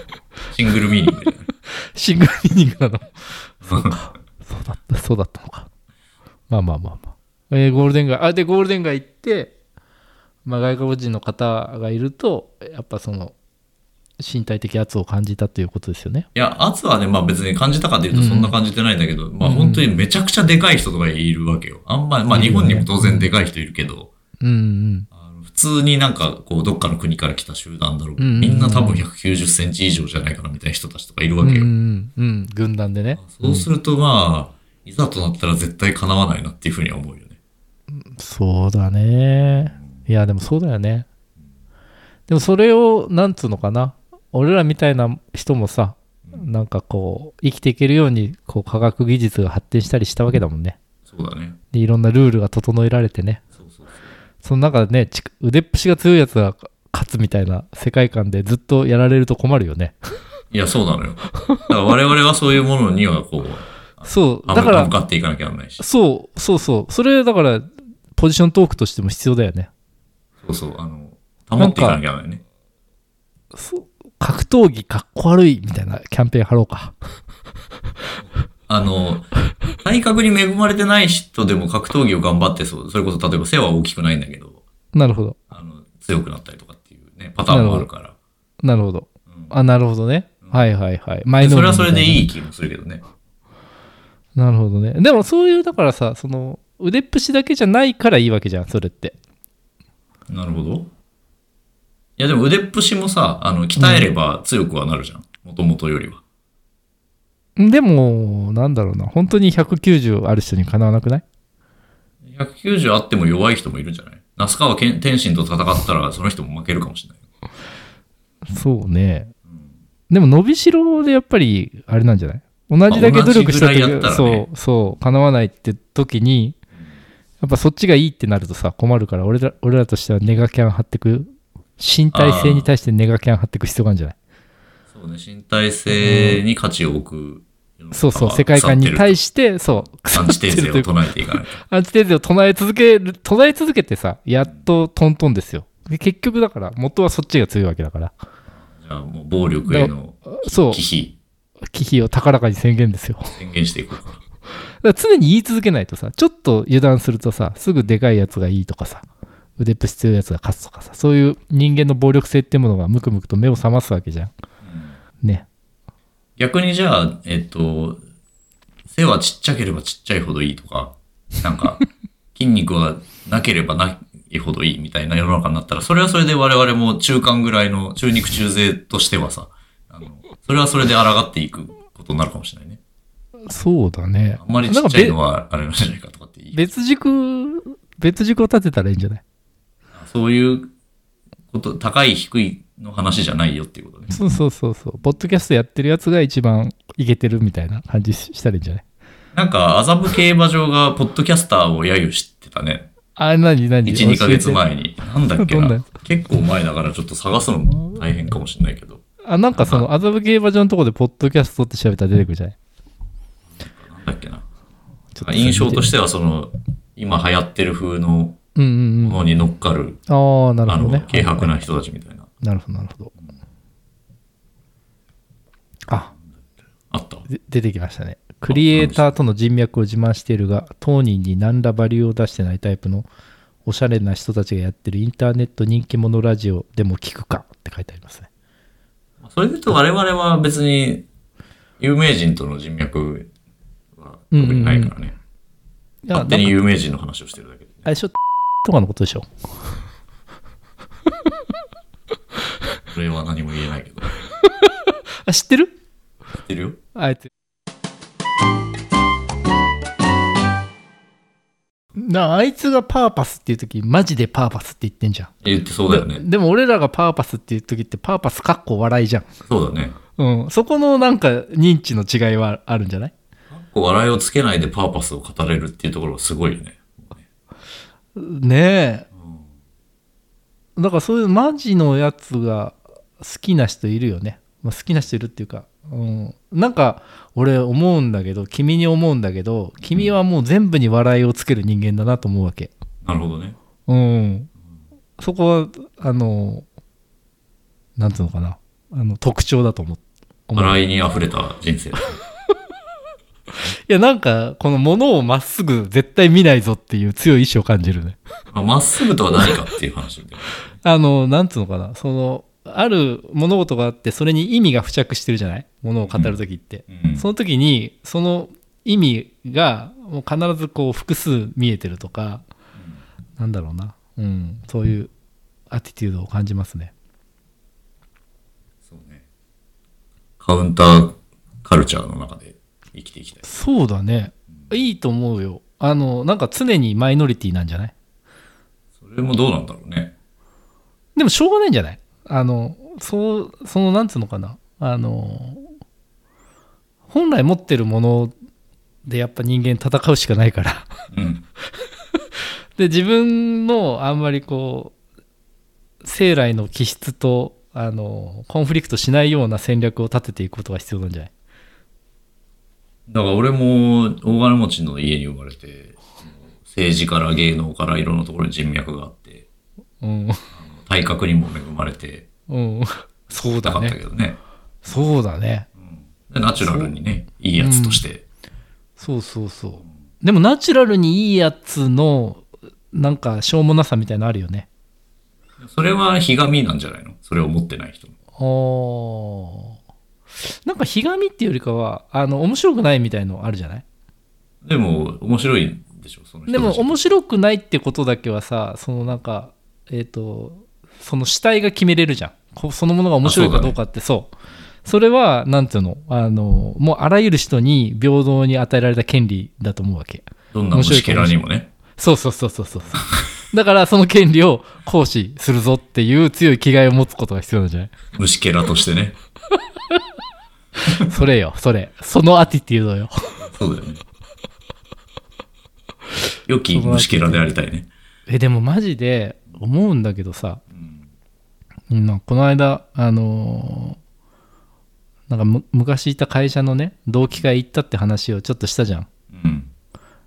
Speaker 2: シングルミーニングじゃない (laughs)
Speaker 1: シングルミーニングなの？そうか。そうだった、そうだったのか。まあまあまあまあ。えーゴールデン街、あ、で、ゴールデン街行って、まあ外国人の方がいると、やっぱその、身体的圧を感じたということですよね。
Speaker 2: いや、圧はね、まあ別に感じたかというとそんな感じてないんだけど、まあ本当にめちゃくちゃでかい人とかいるわけよ。あんま、まあ日本にも当然でかい人いるけど、
Speaker 1: うんうん。
Speaker 2: 普通になんかこうどっかの国から来た集団だろう。
Speaker 1: うんうんうん
Speaker 2: みんな多分190センチ以上じゃないかなみたいな人たちとかいるわけよ。
Speaker 1: うんうんうん。軍団でね。
Speaker 2: そうするとまあ、いざとなったら絶対叶わないなっていうふうには思うよね。
Speaker 1: そうだね。いや、でもそうだよね。でもそれを、なんつうのかな。俺らみたいな人もさ、なんかこう生きていけるようにこう科学技術が発展したりしたわけだもんね
Speaker 2: そうだね。
Speaker 1: でいろんなルールが整えられてね
Speaker 2: そうそうそう。
Speaker 1: その中でねち腕っぷしが強いやつが勝つみたいな世界観でずっとやられると困るよね
Speaker 2: いや、そうなのよ。だから我々はそういうものにはこう、
Speaker 1: そう
Speaker 2: あ
Speaker 1: だから
Speaker 2: 向かっていかなきゃならないし。
Speaker 1: そうそうそうそれだからポジショントークとしても必要だよね
Speaker 2: そうそう、あの、保っていかなきゃね。
Speaker 1: 格闘技かっこ悪いみたいなキャンペーン貼ろうか。
Speaker 2: あの、体格に恵まれてない人でも格闘技を頑張ってそう。それこそ例えば背は大きくないんだけど、
Speaker 1: なるほど。
Speaker 2: あの、強くなったりとかっていうね、パターンもあるから。
Speaker 1: なるほど。
Speaker 2: うん。
Speaker 1: あなるほどね。はいはいはい。前
Speaker 2: それはそれで
Speaker 1: い
Speaker 2: いい気もするけどね。
Speaker 1: なるほどね。でもそういうだからさその腕っぷしだけじゃないからいいわけじゃんそれって
Speaker 2: なるほど。いやでも腕っぷしもさ、あの、鍛えれば強くはなるじゃん。もともとよりは。
Speaker 1: でもなんだろうな本当に190ある人にかなわなくない
Speaker 2: ？190あっても弱い人もいるんじゃない？那須川天天心と戦ったらその人も負けるかもしれない。
Speaker 1: そうねでも伸びしろでやっぱりあれなんじゃない？同じだけ努力した
Speaker 2: 同じぐらいやったらね
Speaker 1: そうそうかなわないって時にやっぱそっちがいいってなるとさ困るから俺ら俺らとしてはネガキャン張ってく身体性に対してネガキャン張ってく必要があるんじゃない？
Speaker 2: そうね、身体性に価値を置く
Speaker 1: そうそう世界観に対してそう
Speaker 2: アンチテーゼを唱えていかないと。
Speaker 1: アンチテーゼを唱え続ける唱え続けてさやっとトントンですよ。で結局だから元はそっちが強いわけだから。
Speaker 2: じゃあもう暴力への
Speaker 1: そう。
Speaker 2: 忌避。
Speaker 1: 危機を高らかに宣言ですよ。
Speaker 2: 宣言していこうか。
Speaker 1: だから常に言い続けないとさちょっと油断するとさすぐでかいやつがいいとかさ腕っぷし強いやつが勝つとかさそういう人間の暴力性ってものがムクムクと目を覚ますわけじゃん。ね。
Speaker 2: 逆にじゃあ、えっと、背はちっちゃければちっちゃいほどいいとか、なんか、(laughs) 筋肉はなければないほどいいみたいな世の中になったら、それはそれで我々も中間ぐらいの中肉中背としてはさ、あの、それはそれで抗っていくことになるかもしれないね。
Speaker 1: そうだね
Speaker 2: あんまりちっちゃいのはあれなんじゃないかとかって。
Speaker 1: 別軸別軸を立てたらいいんじゃない？
Speaker 2: そういうこと、高い低いの話じゃないよっていうことね。
Speaker 1: そうそうそうそうポッドキャストやってるやつが一番いけてるみたいな感じしたらいいんじゃない？
Speaker 2: なんか、麻布競馬場がポッドキャスターを揶揄してたね。
Speaker 1: あ何何
Speaker 2: 1、2ヶ月前に。なんだっけな？結構前だからちょっと探すのも大変かもしれないけど。
Speaker 1: あなんかその麻布競馬場のとこでポッドキャストって調べたら出てくるじゃない？
Speaker 2: だっけな。
Speaker 1: ちょっと
Speaker 2: 印象としてはその、今流行ってる風のものに乗っかる、
Speaker 1: ああなるほどね、
Speaker 2: 軽薄な人たちみたいな。
Speaker 1: なるほどなるほど。あ。
Speaker 2: あった？
Speaker 1: で出てきましたね。クリエイターとの人脈を自慢しているが当人に何らバリューを出してないタイプのおしゃれな人たちがやってるインターネット人気者ラジオでも聞くかって書いてありますね。
Speaker 2: それで言うと我々は別に、有名人との人脈は特にないからね。
Speaker 1: いや
Speaker 2: 勝手に有名人の話をしてるだけで。
Speaker 1: あれでしょ (laughs) とかのことでしょ
Speaker 2: それは何も言えないけど。知 (laughs)
Speaker 1: あ知ってる？
Speaker 2: ってるよ。
Speaker 1: あいつなあいつがパーパスっていう時マジでパーパスって言ってんじゃん
Speaker 2: 言ってそうだよね。
Speaker 1: でも俺らがパーパスっていう時ってパーパスかっこ笑いじゃん
Speaker 2: そうだね。
Speaker 1: うんそこのなんか認知の違いはあるんじゃない？
Speaker 2: こう笑いをつけないでパーパスを語れるっていうところはすごいよね。
Speaker 1: ねえ。だからそういうマジのやつが好きな人いるよね、まあ、好きな人いるっていうか、うん、なんか俺思うんだけど君に思うんだけど君はもう全部に笑いをつける人間だなと思うわけ。
Speaker 2: なるほどね。
Speaker 1: うん。そこはあのなんつうのかな。あの特徴だと思う。
Speaker 2: 笑いに溢れた人生。
Speaker 1: いやなんかこのものをまっすぐ絶対見ないぞっていう強い意志を感じるね
Speaker 2: まあまっすぐとは何かっていう話で。
Speaker 1: あの、なんつうのかな、その、ある物事があって、それに意味が付着してるじゃない？ものを語るときって。
Speaker 2: うん
Speaker 1: その時に、その意味が、もう必ずこう、複数見えてるとか、なんだろうな。うん、そういうアティテュードを感じますね。
Speaker 2: そうね。カウンターカルチャーの中で生きていきたい。
Speaker 1: そうだね。いいと思うよ。あの、なんか常にマイノリティなんじゃない？
Speaker 2: それもどうなんだろうね。
Speaker 1: でもしょうがないんじゃない？あの、そう、その、なんつうのかな？あの、本来持ってるものでやっぱ人間戦うしかないから
Speaker 2: うん。(laughs)
Speaker 1: で自分のあんまりこう生来の気質とあのコンフリクトしないような戦略を立てていくことが必要なんじゃない？
Speaker 2: だから俺も大金持ちの家に生まれて、政治から芸能からいろんなところに人脈があって、
Speaker 1: うん、
Speaker 2: 体格にも恵まれて
Speaker 1: うん、そう
Speaker 2: たかった
Speaker 1: だね
Speaker 2: けどね。
Speaker 1: そうだね。
Speaker 2: でナチュラルにね、いいやつとして。
Speaker 1: そうそうそう。でもナチュラルにいいやつのなんかしょうもなさみたいなのあるよね。
Speaker 2: それはひがみなんじゃないの？それを持ってない人の。
Speaker 1: おなんかひがみっていうよりかはあの面白くないみたいのあるじゃない？
Speaker 2: でも、面白いでしょ、その人
Speaker 1: でも面白くないってことだけはさそのなんかえっ、とその主体が決めれるじゃん。こそのものが面白いかどうかって。そうそれはなんていうの？あのもうあらゆる人に平等に与えられた権利だと思うわけ。
Speaker 2: どんな虫けらにもね。
Speaker 1: そうそうそうそうそう。(laughs) だからその権利を行使するぞっていう強い気概を持つことが必要なんじゃない？
Speaker 2: 虫けらとしてね。(laughs)
Speaker 1: それよそれ。そのアティテュードよ。
Speaker 2: そうだよね。良き虫けらでありたいね。
Speaker 1: えでもマジで思うんだけどさ、
Speaker 2: うん。
Speaker 1: うん、この間あのーなんかむ昔いた会社のね同期会行ったって話をちょっとしたじゃん。
Speaker 2: うん。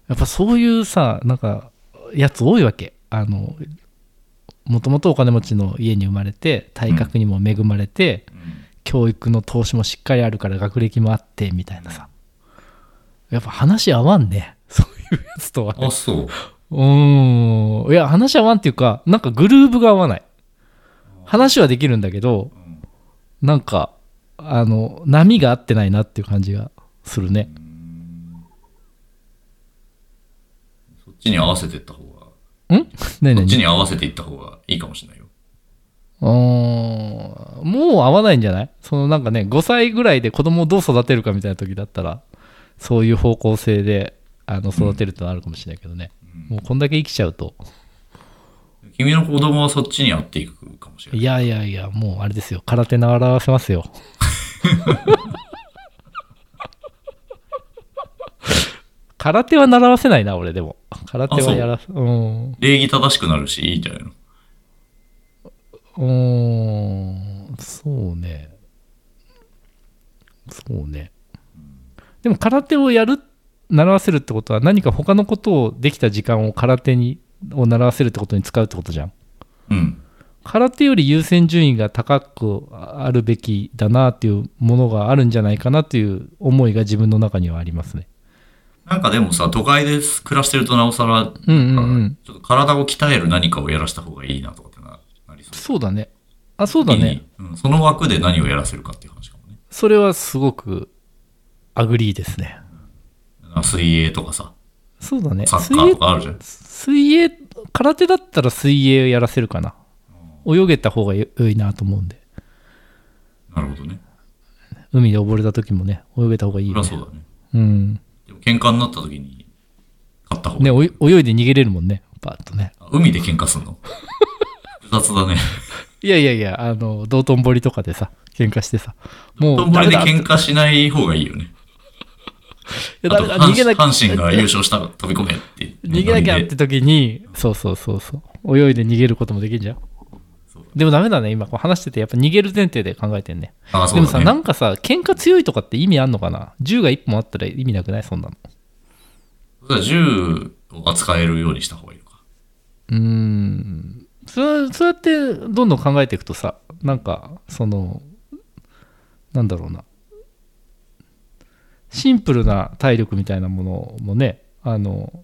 Speaker 1: やっぱそういうさなんかやつ多いわけ。あのもともとお金持ちの家に生まれて体格にも恵まれて、教育の投資もしっかりあるから学歴もあってみたいなさやっぱ話合わんねそういうやつとは
Speaker 2: あ、そう。
Speaker 1: うーん。いや、話は合わんっていうか、なんかグルーブが合わない。話はできるんだけど、なんか、あの、波が合ってないなっていう感じがするね。
Speaker 2: そっちに合わせていった方が、
Speaker 1: ん？何何
Speaker 2: そっちに合わせていった方がいいかもしれないよ。
Speaker 1: うーん。もう合わないんじゃない？そのなんかね、5歳ぐらいで子供をどう育てるかみたいな時だったら、そういう方向性で、あの、育てるってのはあるかもしれないけどね。もうこんだけ生きちゃうと。
Speaker 2: 君の子供はそっちに合っていくかもしれない。
Speaker 1: いやいやいや、もうあれですよ。空手習わせますよ。(laughs) 空手は習わせないな、俺でも。空手はやらせ、うん。う
Speaker 2: 礼儀正しくなるし、いいんじゃないの？
Speaker 1: ーん、そうね。そうね。でも空手をやる、習わせるってことは何か他のことをできた時間を空手に、を習わせるってことに使うってことじゃん。
Speaker 2: うん。
Speaker 1: 空手より優先順位が高くあるべきだなっていうものがあるんじゃないかなっていう思いが自分の中にはありますね。
Speaker 2: なんかでもさ、都会で暮らしてるとなおさら、
Speaker 1: うんうんうん。
Speaker 2: ちょっと体を鍛える何かをやらした方がいいなとかってななりそう。
Speaker 1: そうだね。あ、そうだね。
Speaker 2: うん。その枠で何をやらせるかっていう話かもね。
Speaker 1: それはすごく agree ですね。
Speaker 2: 水泳とかさ、
Speaker 1: そうだね。
Speaker 2: サッカーとかあるじゃん。
Speaker 1: 水泳、空手だったら水泳やらせるかな。泳げた方が良いなと思うんで。
Speaker 2: なるほどね。
Speaker 1: 海で溺れた時もね、泳げた方がいいよね。
Speaker 2: そうだね。
Speaker 1: うん。
Speaker 2: でも喧嘩になった時に、勝った方がい
Speaker 1: ね、
Speaker 2: い。
Speaker 1: おい泳いで逃げれるもんね。パッとね。
Speaker 2: あ海で喧嘩すんの？(laughs) 複雑だね。
Speaker 1: いやいやいや、あの、道頓堀とかでさ、喧嘩してさ。もう、
Speaker 2: どんぶりで喧嘩しない方がいいよね。
Speaker 1: いやだ
Speaker 2: あと
Speaker 1: 逃げなきゃ
Speaker 2: 阪神が優勝したら飛び込めって。
Speaker 1: 逃げなきゃって時に、そうそうそうそう。泳いで逃げることもできるじゃん。でもダメだね、今こう話してて、やっぱ逃げる前提で考えてんね。
Speaker 2: あ、そ
Speaker 1: でもさ。なんかさ、喧嘩強いとかって意味あんのかな？銃が一本あったら意味なくない？そんなの。
Speaker 2: 銃を扱えるようにした方がいいのか。
Speaker 1: うーん。そうそうやってどんどん考えていくとさ、なんか、その、なんだろうな。シンプルな体力みたいなものもね、あの、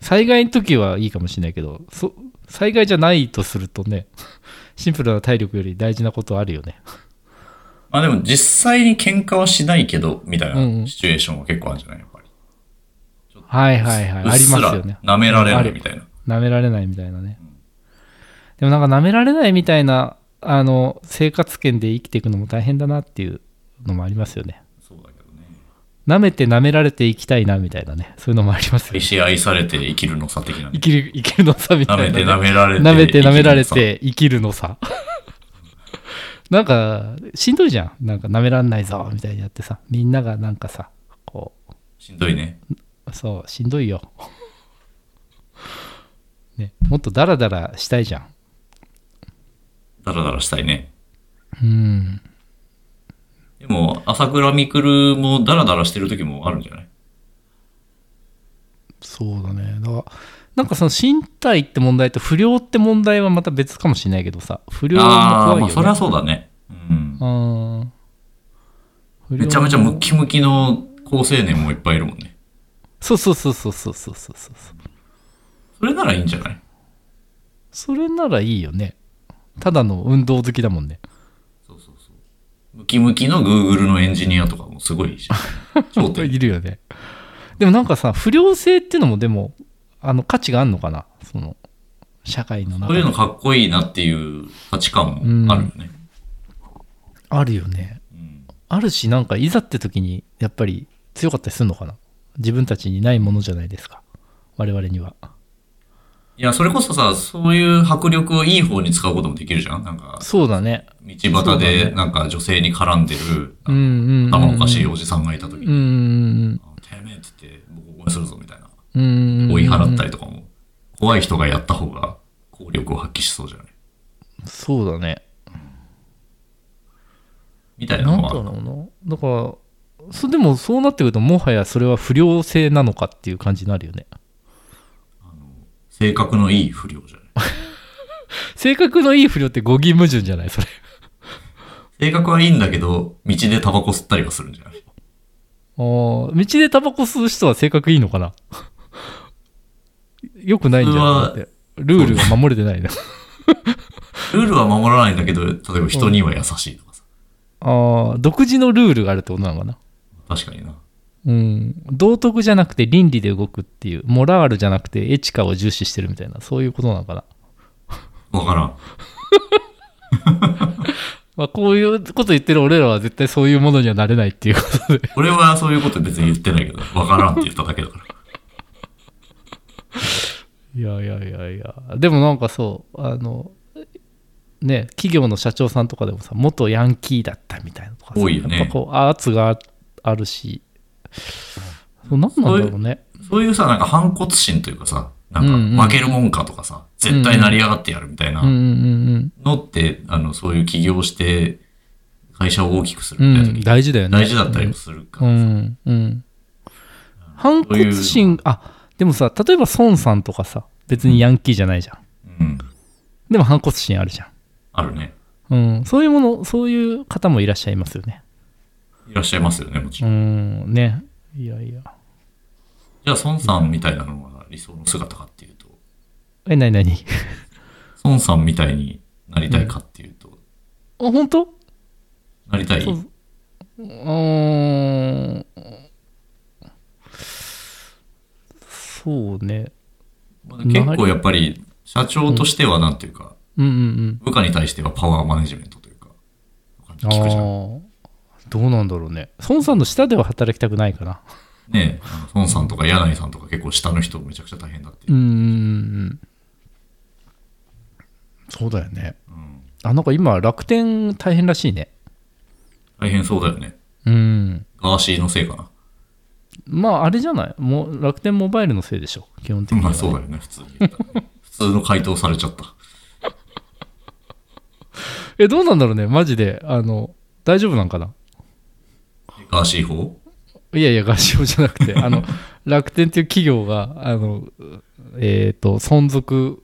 Speaker 1: 災害の時はいいかもしれないけど、そ災害じゃないとするとね、(laughs) シンプルな体力より大事なことあるよね。
Speaker 2: まあでも実際に喧嘩はしないけど、みたい
Speaker 1: うんう
Speaker 2: なんシチュエーションは結構あるんじゃない？やっぱり。
Speaker 1: はいはいはい。ありますよね。
Speaker 2: 舐められないみたいな。
Speaker 1: 舐められないみたいなね。でもなんか舐められないみたいな、あの、生活圏で生きていくのも大変だなっていうのもありますよね。
Speaker 2: そうだけどね。
Speaker 1: 舐めて舐められて生きたいなみたいなね。そういうのもありますよね。
Speaker 2: 愛し愛されて生きるのさ的なね。
Speaker 1: 生きる、生きるのさみたいな、ね。
Speaker 2: 舐めて舐められて。
Speaker 1: 舐めて舐められ
Speaker 2: 生きるのさ。
Speaker 1: て生きるのさ。なんかしんどいじゃんなんか舐めらんないぞみたいにやってさみんながなんかさこ
Speaker 2: しんどいね。
Speaker 1: うそうしんどいよ、ね、もっとダラダラしたいじゃん
Speaker 2: ダラダラしたいね。
Speaker 1: うん。
Speaker 2: でも、朝倉未来もダラダラしてる時もあるんじゃない？
Speaker 1: そうだね。だから、なんかその身体って問題と不良って問題はまた別かもしれないけどさ、不良も怖いよ、ね、あ
Speaker 2: まあ、それはそうだね。うん。めちゃめちゃムキムキの高青年もいっぱいいるもんね。
Speaker 1: そうそうそうそうそうそうそうそ
Speaker 2: れならいいんじゃない？
Speaker 1: それならいいよね。ただの運動好きだもんね。
Speaker 2: そうそうそう。ムキムキの Google のエンジニアとかもすごいし。(laughs)
Speaker 1: いるよね。でもなんかさ不良性っていうのもでもあの価値があるのかな？その社会の中で。
Speaker 2: そういうのかっこいいなっていう価値観もあるよね。
Speaker 1: あるよね。
Speaker 2: うん。
Speaker 1: あるしなんかいざって時にやっぱり強かったりするのかな？自分たちにないものじゃないですか。我々にはい
Speaker 2: や、それこそさ、そういう迫力をいい方に使うこともできるじゃん？なんか、
Speaker 1: そうだね。
Speaker 2: 道端でなんか女性に絡んでる、頭おかしいおじさんがいた時に、
Speaker 1: うんうん
Speaker 2: てめえって言って、ボコボコにするぞみたいな。
Speaker 1: うんうんうん
Speaker 2: 追い払ったりとかも、怖い人がやった方が効力を発揮しそうじゃない？
Speaker 1: そうだね。
Speaker 2: みたいな
Speaker 1: なんだ
Speaker 2: のは、
Speaker 1: ろうな。だからそでもそうなってくるともはやそれは不良性なのかっていう感じになるよね
Speaker 2: 性格のいい不良じゃない。(laughs)
Speaker 1: 性格のいい不良って語義矛盾じゃないそれ。
Speaker 2: 性格はいいんだけど、道でタバコ吸ったりはするんじゃない？
Speaker 1: あー道でタバコ吸う人は性格いいのかな？(laughs) よくないんじゃないルールが守れてないな
Speaker 2: ルールは守らないんだけど、例えば人には優しいとかさ。
Speaker 1: あー独自のルールがあるってことなのかな？
Speaker 2: 確かにな。
Speaker 1: うん。道徳じゃなくて倫理で動くっていうモラールじゃなくてエチカを重視してるみたいなそういうことなのかな？
Speaker 2: わからん。(laughs)
Speaker 1: まあこういうこと言ってる俺らは絶対そういうものにはなれないっていうことで。(laughs)
Speaker 2: 俺はそういうこと別に言ってないけど、わからんって言っただけだから。(laughs)
Speaker 1: いやいやいやいや。でもなんかそうあのね企業の社長さんとかでもさ元ヤンキーだったみたいなとかさ
Speaker 2: 多いよね。
Speaker 1: やっぱこう圧がああるしそう何なんだろうね。
Speaker 2: そういうさ、なんか反骨心というかさ、な
Speaker 1: うんうん。
Speaker 2: んか負けるもんかとかさ、絶対成り上がってやるみたいな
Speaker 1: うんうん
Speaker 2: のって、あの、そういう起業して会社を大きくする
Speaker 1: うんうん
Speaker 2: みたいな時。に
Speaker 1: 大事だよね。
Speaker 2: 大事だったりもするか
Speaker 1: う
Speaker 2: らさ。
Speaker 1: んうん。反骨心あでもさ例えば孫さんとかさ別にヤンキーじゃないじゃん。
Speaker 2: うん。
Speaker 1: でも反骨心あるじゃ
Speaker 2: あるね。
Speaker 1: ん、うん、そういうものそういう方もいらっしゃいますよね
Speaker 2: いらっしゃいますよね、もち
Speaker 1: う
Speaker 2: ろん。
Speaker 1: んね。いやいや。
Speaker 2: じゃあ、孫さんみたいなのが理想の姿かっていうと、
Speaker 1: え何何
Speaker 2: 孫さんみたいになりたいかっていうと、
Speaker 1: あ本当？
Speaker 2: なりたい？
Speaker 1: そう。うーん。そうね。
Speaker 2: まあ結構やっぱり、社長としてはなんていうか、
Speaker 1: うんうん
Speaker 2: 部下に対してはパワーマネジメントというか、
Speaker 1: うん
Speaker 2: 聞くじゃん。
Speaker 1: あーどうなんだろうね。孫さんの下では働きたくないかな。
Speaker 2: ね孫さんとか柳井さんとか結構下の人めちゃくちゃ大変だって
Speaker 1: う。んうんうん。そうだよね。
Speaker 2: うん
Speaker 1: あなんか今楽天大変らしいね。
Speaker 2: 大変そうだよね。
Speaker 1: うん。
Speaker 2: ガーシーのせいかな。
Speaker 1: まああれじゃない？もう楽天モバイルのせいでしょ。基本的には、
Speaker 2: まあそうだよね、普通に。(laughs) 普通の回答されちゃった。
Speaker 1: えどうなんだろうね。マジで。あの大丈夫なんかな？
Speaker 2: ガーシー法？
Speaker 1: いやいや、合唱じゃなくて、(laughs) あの、楽天っていう企業が、あの、えっ、と、存続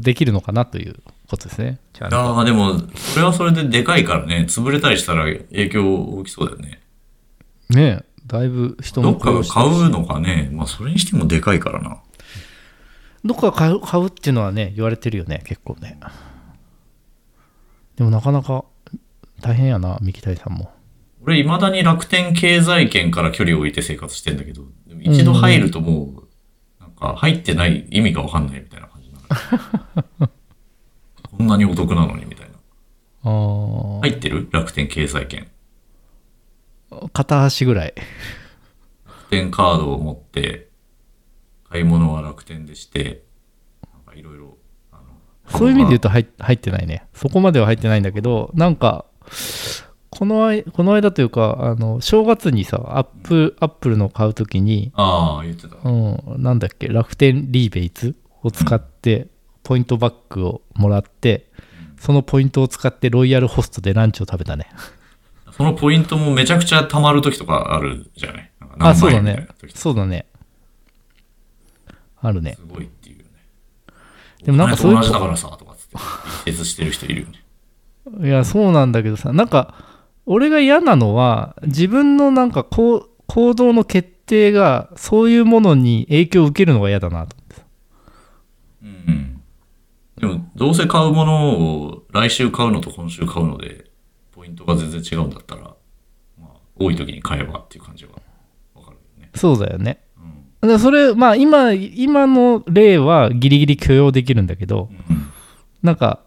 Speaker 1: できるのかなということですね。
Speaker 2: ああ、でも、それはそれででかいからね、潰れたりしたら影響大きそうだよね。
Speaker 1: ねえだいぶ人も
Speaker 2: どっかが買うのかね、まあそれにしてもでかいからな。
Speaker 1: どっかが買う買うっていうのはね、言われてるよね、結構ね。でもなかなか大変やな、三木谷さんも。
Speaker 2: 俺、未だに楽天経済圏から距離を置いて生活してんだけど、一度入るともう、なんか入ってない意味がわかんないみたいな感じになる。こんなにお得なのにみたいな。
Speaker 1: あ (laughs) ー
Speaker 2: 入ってる？楽天経済圏。
Speaker 1: 片足ぐらい。
Speaker 2: 楽天カードを持って、買い物は楽天でして、なんかいろいろ、
Speaker 1: そういう意味で言うと入入ってないね。そこまでは入ってないんだけど、なんか、この間この間というか、あの正月にさ、アップアップルの買うときに、
Speaker 2: ああ、言ってた。
Speaker 1: うん、なんだっけ、楽天リーベイツを使って、ポイントバックをもらって、そのポイントを使ってロイヤルホストでランチを食べたね。(laughs)
Speaker 2: そのポイントもめちゃくちゃ溜まる時とかあるじゃない？
Speaker 1: あ、そうだね。そうだね。あるね。
Speaker 2: すごいっていうよね。
Speaker 1: でもなんかそういう
Speaker 2: 同じだからさ、とかつって、してる人いるよね。
Speaker 1: いや、そうなんだけどさ、なんか、俺が嫌なのは、自分のなんかこう行動の決定が、そういうものに影響を受けるのが嫌だなと思ってさ。
Speaker 2: うん。でも、どうせ買うものを来週買うのと今週買うので、ポイントが全然違うんだったら、まあ、多い時に買えばっていう感じはわかるよね。
Speaker 1: そうだよね。
Speaker 2: うん。
Speaker 1: でそれ、まあ今、今の例はギリギリ許容できるんだけど、
Speaker 2: うん。
Speaker 1: なんか、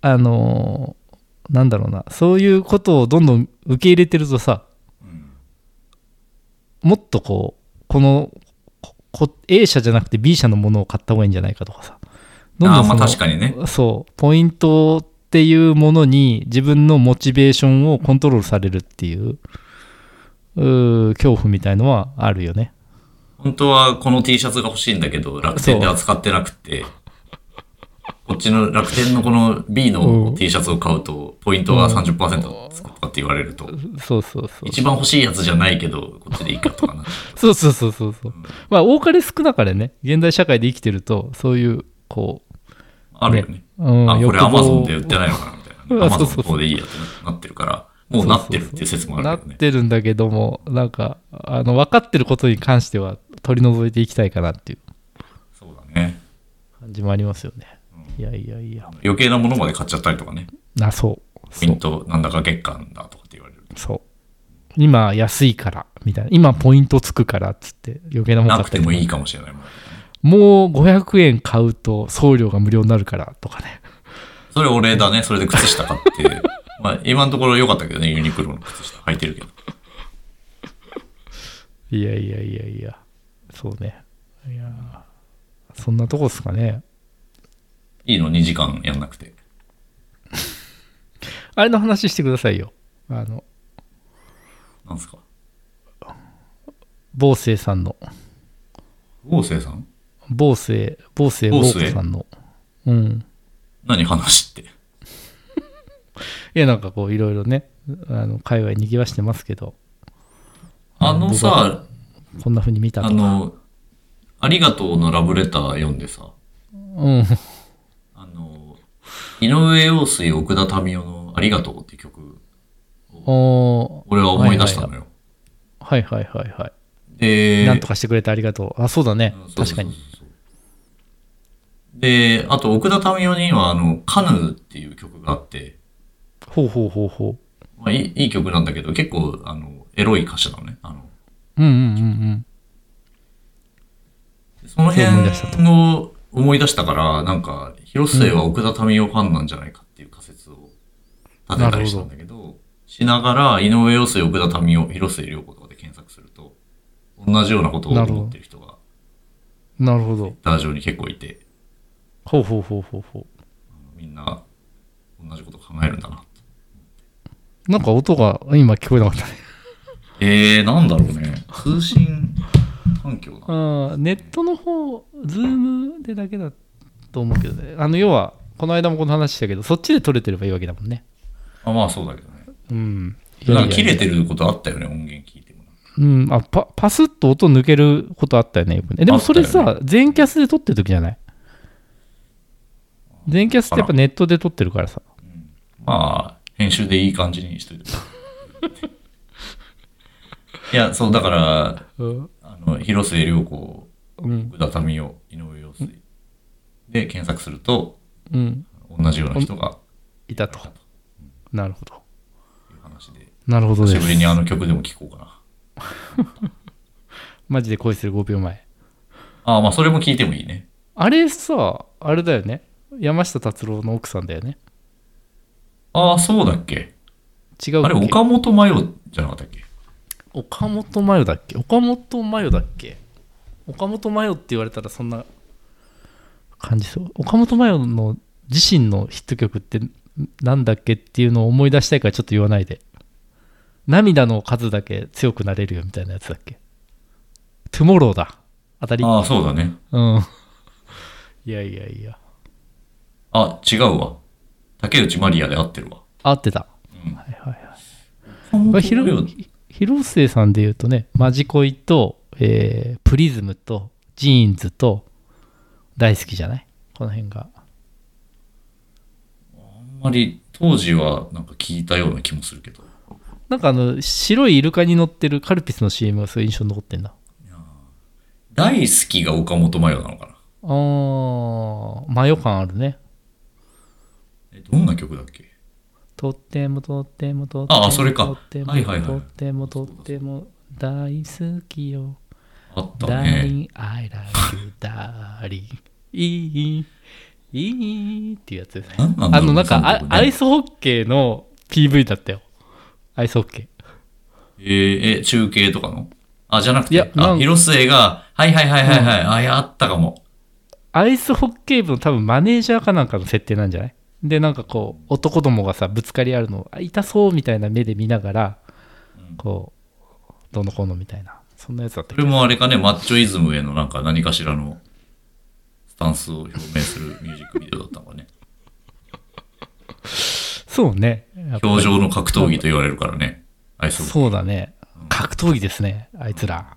Speaker 1: あのーなんだろうな、そういうことをどんどん受け入れてるとさ、
Speaker 2: うん。
Speaker 1: もっとこう、この、ここ A 社じゃなくて B 社のものを買った方がいいんじゃないかとかさ。どんどんその
Speaker 2: 確かにね。
Speaker 1: そう、ポイントっていうものに自分のモチベーションをコントロールされるっていう、うー恐怖みたいのはあるよね。
Speaker 2: 本当はこの T シャツが欲しいんだけど、楽天で扱ってなくて、こっちの楽天のこの B
Speaker 1: う
Speaker 2: の
Speaker 1: ん
Speaker 2: T シャツを買うと、ポイントが30%つくとかって言われると、
Speaker 1: そうそうそう。
Speaker 2: 一番欲しいやつじゃないけど、こっちでいいかとかな。(laughs)
Speaker 1: そうそうそうそうそう。まあ、多かれ少なかれね、現代社会で生きてると、そういう、こ
Speaker 2: あるよね。
Speaker 1: う、うん、
Speaker 2: あ、これ
Speaker 1: 欲望
Speaker 2: Amazon で売ってないのかなみたいな。
Speaker 1: う (laughs) んそうそう
Speaker 2: Amazon の方でいいやってなってるから、もうなってるっていう説もあ
Speaker 1: なっ
Speaker 2: るよね。
Speaker 1: てるんだけども、なんか、あの、分かってることに関しては取り除いていきたいかなっていう
Speaker 2: そうだね。
Speaker 1: 感じもありますよね。いやいやいや。
Speaker 2: 余計なものまで買っちゃったりとかね。
Speaker 1: あ、そう。
Speaker 2: ポイン。トなんだか月間だとかって言われる。
Speaker 1: そう。今安いから、みたいな。今ポイントつくからっつって余計なもん買ったり
Speaker 2: なくてもいいかもしれないもん。
Speaker 1: もう500円買うと送料が無料になるからとかね。
Speaker 2: それ俺だね。それで靴下買って。(laughs) まあ今のところ良かったけどね、ユニクロの靴下履いてるけど。
Speaker 1: いやいやいやいや。そうね。いやーそんなとこっすかね。
Speaker 2: いいの？2時間やんなくて。(laughs)
Speaker 1: あれの話してくださいよ。あの、
Speaker 2: なんすか？
Speaker 1: 坊生さんの。
Speaker 2: 合成さん？
Speaker 1: 坊生、坊生坊
Speaker 2: 坊生
Speaker 1: 子さんの。うん。
Speaker 2: 何話って？(laughs)
Speaker 1: いや、なんかこう、いろいろね、あの、界隈にぎわしてますけど、
Speaker 2: あのさ、
Speaker 1: こんな風に見たとか。
Speaker 2: あの、ありがとうのラブレター読んでさ、
Speaker 1: うん。
Speaker 2: 井上陽水奥田民生のありがとうって曲、
Speaker 1: おー
Speaker 2: 俺は思い出したのよ。
Speaker 1: はいはいはいはい。
Speaker 2: で、
Speaker 1: なんとかしてくれてありがとう。あ、そうだね確かに。
Speaker 2: で、あと奥田民生にはあの、カヌーっていう曲があって、
Speaker 1: ほうほうほうほ
Speaker 2: まあいいいい曲なんだけど、結構あの、エロい歌詞なのね。あの、
Speaker 1: う。うんうんうん
Speaker 2: その辺を思い出したから、なんか、広末は奥田民生ファンなんじゃないかっていう仮説を立てたりしたんだけど、しながら、井上陽水、奥田民生、広末涼子とかで検索すると、同じようなことを思ってる人が、
Speaker 1: うん。なるほど。
Speaker 2: ダー上に結構いて、
Speaker 1: ほうほうほうほうほ
Speaker 2: みんな、同じこと考えるんだな。
Speaker 1: う。なんか音が今聞こえなかったね。
Speaker 2: えー、なんだろうね。通信環境な。
Speaker 1: あーネットの方、ズームでだけだと思うけどね。あの、要は、この間もこの話したけど、そっちで撮れてればいいわけだもんね。
Speaker 2: あ、まあそうだけどね。
Speaker 1: うん。
Speaker 2: なんか切れてることあったよね、音源聞いても。
Speaker 1: うん、あパパスッと音抜けることあったよね、よくね。でもそれさ、全キャスで撮ってる時じゃない？全キャスってやっぱネットで撮ってるからさ。
Speaker 2: まあ、編集でいい感じにしといて。(laughs) いや、そう、だから、
Speaker 1: うん。
Speaker 2: あの、広末涼子、
Speaker 1: うん。
Speaker 2: 奥田民生、井上陽水で検索すると、
Speaker 1: うん。
Speaker 2: 同じような人が
Speaker 1: いたと。なるほど。
Speaker 2: いう話で、
Speaker 1: なるほど
Speaker 2: 久しぶり
Speaker 1: です。
Speaker 2: にあの曲でも聴こうかな。(laughs)
Speaker 1: マジで恋する5秒前。
Speaker 2: ああ、まあ、それも聞いてもいいね。
Speaker 1: あれさ、あれだよね。山下達郎の奥さんだよね。
Speaker 2: ああ、そうだっけ
Speaker 1: 違う
Speaker 2: あれ、岡本真代じゃなかったっけ？
Speaker 1: 岡本真代だっけ？岡本真代だっけ？岡本真代って言われたらそんな感じそう。岡本真代の自身のヒット曲ってなんだっけっていうのを思い出したいからちょっと言わないで。涙の数だけ強くなれるよみたいなやつだっけ。トゥモローだ。当たり。
Speaker 2: ああ、そうだね。
Speaker 1: うん。(laughs) いやいやいや。
Speaker 2: あ、違うわ。竹内まりやで合ってるわ。
Speaker 1: 合ってた。
Speaker 2: うん
Speaker 1: はいはいはい。広末さんで言うとね、マジ恋と、えープリズムと、ジーンズと、大好きじゃない？この辺が。
Speaker 2: あんまり当時はなんか聞いたような気もするけど。
Speaker 1: なんかあの、白いイルカに乗ってるカルピスの CM がすごい印象に残ってんだ。
Speaker 2: 大好きが岡本真代なのかな
Speaker 1: あー、マヨ感あるね。
Speaker 2: え、どんな曲だっけ？
Speaker 1: とってもとってもとっても
Speaker 2: ああそれか
Speaker 1: とっても
Speaker 2: はいはいはい
Speaker 1: とってもとっても大好きよ。
Speaker 2: あったね。
Speaker 1: Darling, I love you, darling. いい、いいっていうやつですね。
Speaker 2: なんなんだろう
Speaker 1: あの、なんか、あアイスホッケーの PV だったよ。アイスホッケー。
Speaker 2: えーえ、中継とかの？あ、じゃなくて、あ、
Speaker 1: いやなん
Speaker 2: 広末が、はいはいはいはいはい、あ、いや、あったかも。
Speaker 1: アイスホッケー部の多分マネージャーかなんかの設定なんじゃない？で、なんかこう、男どもがさ、ぶつかり合うのを、あ、痛そうみたいな目で見ながら、こう、どうのこうのみたいな、そんなやつだった
Speaker 2: これもあれかね、マッチョイズムへのなんか何かしらのスタンスを表明するミュージックビデオだったのかね。(laughs)
Speaker 1: そうね。
Speaker 2: 表情の格闘技と言われるからね。アイス
Speaker 1: そうだね。格闘技ですね、あいつら。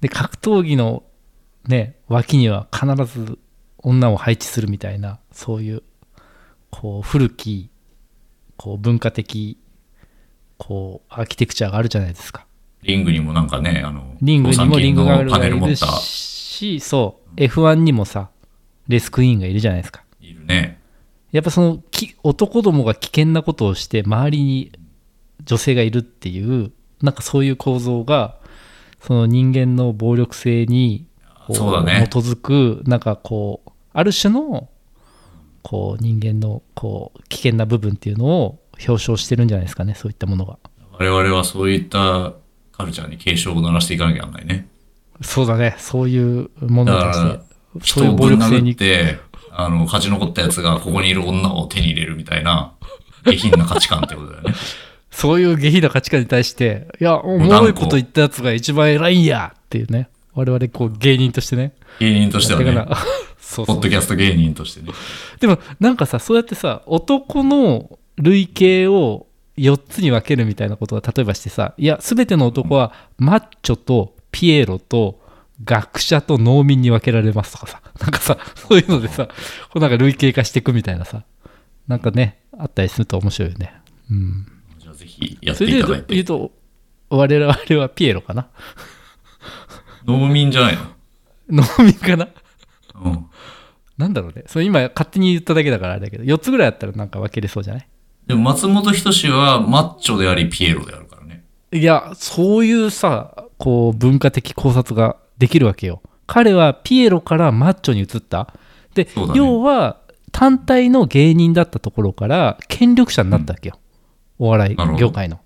Speaker 1: で、格闘技のね、脇には必ず女を配置するみたいな、そういう、こう、古き、こう、文化的、こう、アーキテクチャがあるじゃないですか。
Speaker 2: リングにもなんかね、あの、
Speaker 1: リングにもリングがある
Speaker 2: パ
Speaker 1: がいる
Speaker 2: ネル持った、
Speaker 1: し、そう、F1 にもさ、レスクイーンがいるじゃないですか。
Speaker 2: いるね。
Speaker 1: やっぱそのき男どもが危険なことをして周りに女性がいるっていうなんかそういう構造がその人間の暴力性にこ
Speaker 2: そうだね
Speaker 1: 基づくなんかこうある種のこう人間のこう危険な部分っていうのを表彰してるんじゃないですかねそういったものが
Speaker 2: 我々はそういったカルチャーに警鐘を鳴らしていかなきゃなんないね。
Speaker 1: そうだね。そういうもの
Speaker 2: だから人をぶん殴って、あの、勝ち残ったやつがここにいる女を手に入れるみたいな、下品な価値観ってことだよね。(laughs)
Speaker 1: そういう下品な価値観に対していやおもろいこと言ったやつが一番偉いんやっていうね。我々こう芸人としてね。
Speaker 2: 芸人としてはね、(laughs)
Speaker 1: そう。
Speaker 2: ポッドキャスト芸人としてね。
Speaker 1: でもなんかさそうやってさ男の類型を4つに分けるみたいなことが例えばしてさいや全ての男はマッチョとピエロと学者と農民に分けられますとかさ。なんかさそういうのでさこうなんか類型化していくみたいなさ。なんかねあったりすると面白いよね。うん。
Speaker 2: じゃあぜひやっ
Speaker 1: それで
Speaker 2: ていただいて。
Speaker 1: 言うと我々はピエロかな？
Speaker 2: 農民じゃない
Speaker 1: 農民かな？
Speaker 2: のうん。
Speaker 1: なんだろうね。それ今勝手に言っただけだからあれだけど4つぐらいあったらなんか分けれそうじゃない？
Speaker 2: でも松本人志はマッチョでありピエロであるからね。
Speaker 1: いや、そういうさ、こう、文化的考察ができるわけよ。彼はピエロからマッチョに移った。で、
Speaker 2: ね
Speaker 1: 要は、単体の芸人だったところから、権力者になったわけよ。お笑い業界の。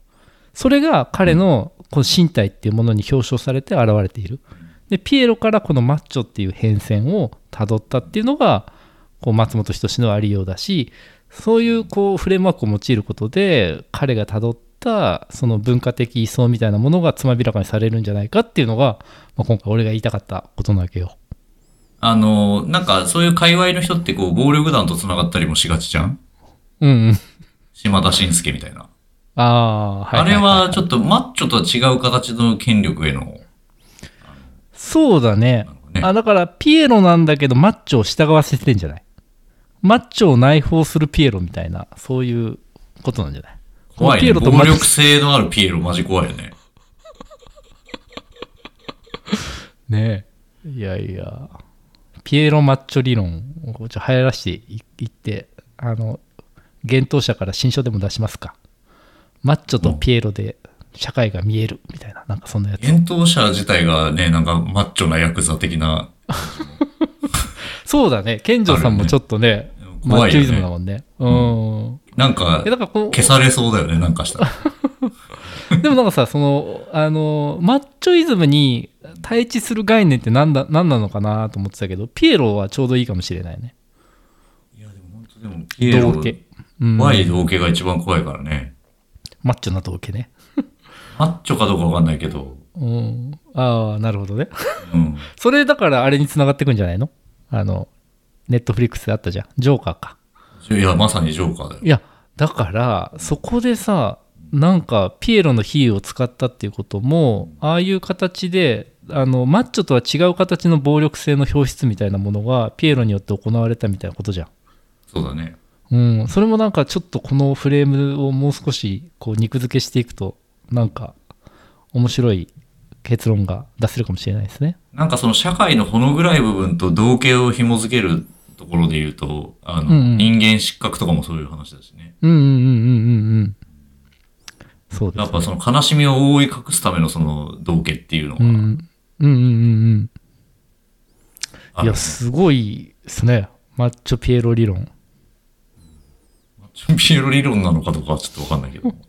Speaker 1: それが彼のこの身体っていうものに表彰されて現れている。で、ピエロからこのマッチョっていう変遷をたどったっていうのが、こう松本人志のありようだし、そういうこうフレームワークを用いることで、彼がたどったその文化的位相みたいなものがつまびらかにされるんじゃないかっていうのが、まあ、今回俺が言いたかったことなわけよ。
Speaker 2: あの、なんかそういう界隈の人ってこう暴力団と繋がったりもしがちじゃん？
Speaker 1: うんうん。
Speaker 2: 島田紳介みたいな。
Speaker 1: ああ、はい
Speaker 2: あれはち
Speaker 1: ょっ
Speaker 2: とマッチョとは違う形の権力への、
Speaker 1: と。そうだね
Speaker 2: ね
Speaker 1: あ、だからピエロなんだけどマッチョを従わせてんじゃない？マッチョを内包するピエロみたいな、そういうことなんじゃない？
Speaker 2: 怖いね。
Speaker 1: ピエロと
Speaker 2: 暴力性のあるピエロマジ怖いよね。(laughs)
Speaker 1: ねえ。いやいや。ピエロマッチョ理論をち流行らしていいってあの幻冬者から新書でも出しますか。マッチョとピエロで社会が見えるみたいななんかそんなやつ。
Speaker 2: 幻冬者自体がね、なんかマッチョなヤクザ的な、(laughs)
Speaker 1: そうだね。健丈さんもちょっとねマッチョイズムだもんねうん
Speaker 2: なんか
Speaker 1: えだからこ
Speaker 2: 消されそうだよね、なんかしたら。
Speaker 1: う (laughs) でもなんかさそのあのマッチョイズムに対峙する概念って何だ何なのかなと思ってたけどピエロはちょうどいいかもしれないね
Speaker 2: いでも、ピエロ、
Speaker 1: 道家。うん、
Speaker 2: 怖い道家が一番怖いからね。
Speaker 1: マッチョな道家ね。(laughs)
Speaker 2: マッチョかどうかわかんないけど、
Speaker 1: うん。ああ、なるほどね。
Speaker 2: うん。(laughs)
Speaker 1: それだからあれに繋がってくんじゃないの？あの、ネットフリックスであったじゃん。ジョーカーか。
Speaker 2: いや、まさにジョーカーだよ。
Speaker 1: いや、だから、そこでさ、なんか、ピエロの比喩を使ったっていうことも、ああいう形で、あの、マッチョとは違う形の暴力性の表出みたいなものが、ピエロによって行われたみたいなことじゃん。
Speaker 2: そうだね。
Speaker 1: うん、それもなんかちょっとこのフレームをもう少しこう肉付けしていくとなんか面白い結論が出せるかもしれないですね。
Speaker 2: なんかその社会のほの暗い部分と道家を紐づけるところで言うと、あの、
Speaker 1: うんうん
Speaker 2: 人間失格とかもそういう話だしね。
Speaker 1: うんうんうんうんうんうん。そうです、
Speaker 2: やっぱその悲しみを覆い隠すためのその道家っていうのが
Speaker 1: うん、うんうんうんうん。いや、すごいですね。マッチョピエロ理論。
Speaker 2: ピエロ理論なのかどうかはちょっとわかんないけど。(laughs)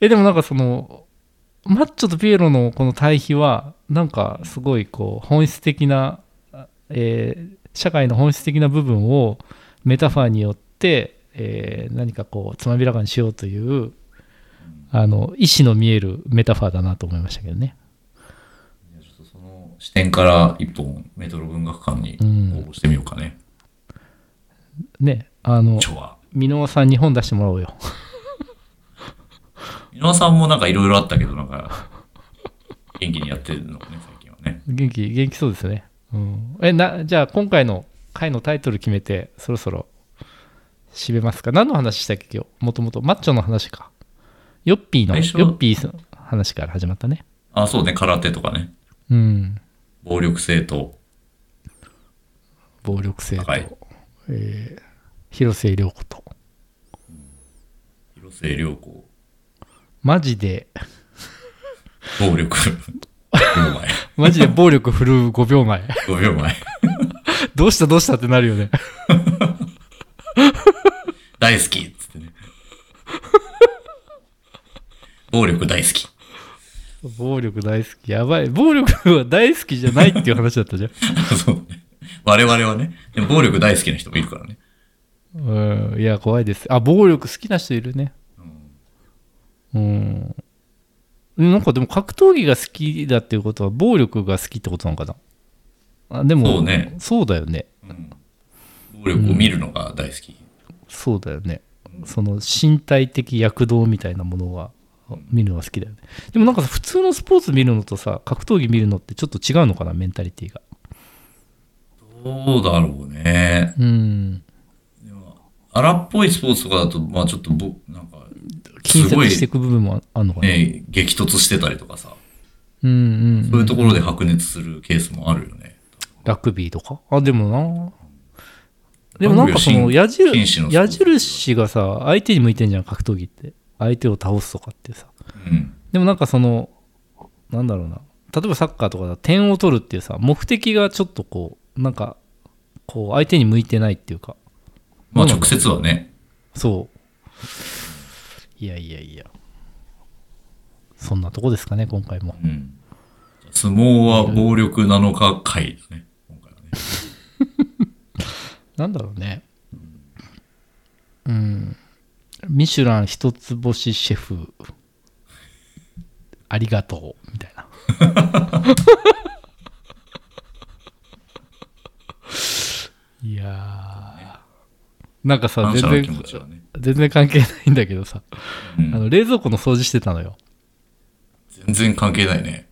Speaker 1: え、でもなんかその、マッチョとピエロのこの対比は、なんかすごいこう本質的な、えー社会の本質的な部分をメタファーによって、えー何かこうつまびらかにしようという、あの意思の見えるメタファーだなと思いましたけどね。
Speaker 2: ちょっとその視点から一本メトロ文学館に応募してみようかね。
Speaker 1: ね、あの。箕輪さんに本出してもらおうよ。
Speaker 2: 井上さんもなんかいろいろあったけど、なんか、元気にやってるのね、最近はね。
Speaker 1: 元気、元気そうですね。うん、え、な、じゃあ今回の回のタイトル決めて、そろそろ締めますか？何の話したっけ、今日？もともと、マッチョの話か。ヨッピーの、ヨッピーの話から始まったね。
Speaker 2: あ、そうね、空手とかね。
Speaker 1: うん。
Speaker 2: 暴力性と、
Speaker 1: 暴力性と、
Speaker 2: はい
Speaker 1: えー広末涼子と。
Speaker 2: 広末涼子、
Speaker 1: マジで、
Speaker 2: 暴力、5秒前。(laughs)
Speaker 1: マジで暴力振るう5秒前。
Speaker 2: 5秒前。
Speaker 1: どうしたどうしたってなるよね。(laughs)
Speaker 2: 大好きっつってね。暴力大好き。
Speaker 1: 暴力大好き。やばい。暴力は大好きじゃないっていう話だったじゃん。(laughs)
Speaker 2: そうね。我々はね。でも暴力大好きな人もいるからね。
Speaker 1: うん。いや、怖いです。あ、暴力好きな人いるね。うん。なんかでも格闘技が好きだっていうことは暴力が好きってことなのかな？あでも
Speaker 2: そうね。
Speaker 1: そうだよね。
Speaker 2: うん。暴力を見るのが大好き。
Speaker 1: そうだよね。その身体的躍動みたいなものは見るのが好きだよね。でもなんかさ普通のスポーツ見るのとさ格闘技見るのってちょっと違うのかな？メンタリティが。
Speaker 2: どうだろうね。
Speaker 1: うん。
Speaker 2: 荒っぽいスポーツとかだと、まあちょっとぼ、なんか、
Speaker 1: 近接していく部分もあるのかな、
Speaker 2: ね、激突してたりとかさ、
Speaker 1: うんうん、うん、
Speaker 2: そういうところで白熱するケースもあるよね。
Speaker 1: ラグビーとか？あでもな。でもなんかその矢印矢印がさ相手に向いてんじゃん格闘技って。相手を倒すとかってさ。
Speaker 2: うん。
Speaker 1: でもなんかそのなんだろうな。例えばサッカーとかだと点を取るっていうさ目的がちょっとこうなんかこう相手に向いてないっていうか。
Speaker 2: まあ直接はね。
Speaker 1: そういやいやいやそんなとこですかね今回も
Speaker 2: うん。相撲は暴力なのか回だね。今回はね。(laughs)
Speaker 1: なんだろうねうんミシュラン一つ星シェフありがとうみたいな (laughs) いやーなんかさ全然。全然関係ないんだけどさ、
Speaker 2: うん
Speaker 1: あの冷蔵庫の掃除してたのよ
Speaker 2: 全然関係ないね。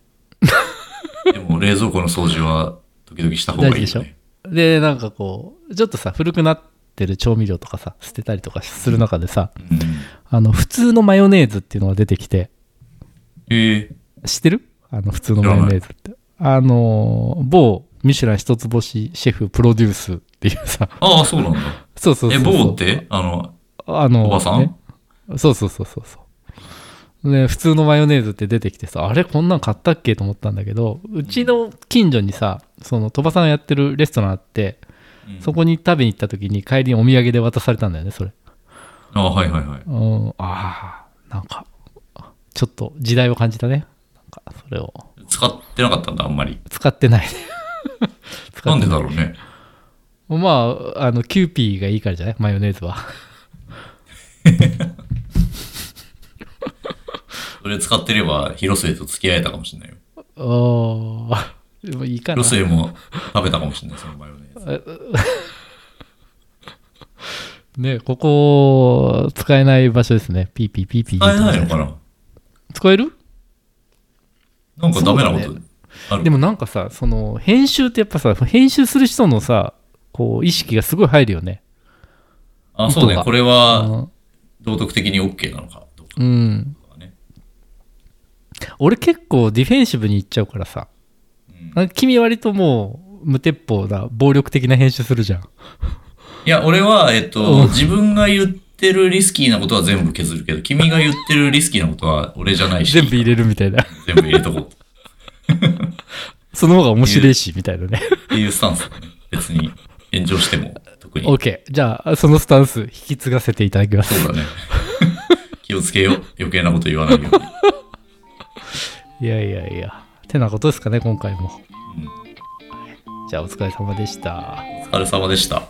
Speaker 2: (laughs) でも冷蔵庫の掃除は時々した方がいいよ
Speaker 1: 大事で
Speaker 2: ね。
Speaker 1: でなんかこうちょっとさ古くなってる調味料とかさ捨てたりとかする中でさ
Speaker 2: うん。
Speaker 1: あの普通のマヨネーズっていうのが出てきて
Speaker 2: ええ
Speaker 1: 知ってる？あの普通のマヨネーズってあの某ミシュラン一つ星シェフプロデュースっていうさ。
Speaker 2: ああ、そうなんだ。え、
Speaker 1: そうそうそうそう。
Speaker 2: 棒って？あの、
Speaker 1: あの
Speaker 2: おばさん？
Speaker 1: ね。そうそうそうそうそう。ね普通のマヨネーズって出てきてさあれこんなん買ったっけと思ったんだけどうちの近所にさその鳥羽さんやってるレストランあって
Speaker 2: うん。
Speaker 1: そこに食べに行った時に帰りにお土産で渡されたんだよねそれ。
Speaker 2: ああ、はいはいはい。
Speaker 1: うん。ああなんかちょっと時代を感じたね。なんかそれを。
Speaker 2: 使ってなかったんだ、あんまり。
Speaker 1: 使ってない使
Speaker 2: なんでだろうね。
Speaker 1: まああのキューピーがいいからじゃない？マヨネーズは。(laughs)
Speaker 2: それ使ってれば広末と付き合えたかもしれないよ。
Speaker 1: ああでもいいかな。
Speaker 2: 広末も食べたかもしれない、そのマヨネーズ。(laughs)
Speaker 1: ねここ使えない場所ですね。ピーピーピーピー。
Speaker 2: 使えないのかな？
Speaker 1: 使える？
Speaker 2: なんかダメなことある？
Speaker 1: でもなんかさその編集ってやっぱさ編集する人のさこう意識がすごい入るよね。
Speaker 2: あ、そう。ね。これは道徳的に OK なのかどうか。
Speaker 1: うん。
Speaker 2: とかね。
Speaker 1: 俺結構ディフェンシブに行っちゃうからさ。
Speaker 2: うん。
Speaker 1: 君割ともう無鉄砲な暴力的な編集するじゃん。
Speaker 2: いや、俺は、えっ
Speaker 1: うん。
Speaker 2: と、自分が言ってるリスキーなことは全部削るけど、君が言ってるリスキーなことは俺じゃないし、
Speaker 1: 全部入れるみたいな。
Speaker 2: 全部入れとこう (laughs)
Speaker 1: その方が面白いしみたいなね。
Speaker 2: っていうスタンスだね。別に炎上しても特に。
Speaker 1: OK じゃあそのスタンス引き継がせていただきます
Speaker 2: そうだね。(laughs) 気をつけよう。余計なこと言わないように。
Speaker 1: いやいやいやてなことですかね今回も
Speaker 2: うん
Speaker 1: じゃあお疲れ様でした
Speaker 2: お疲れ様でした。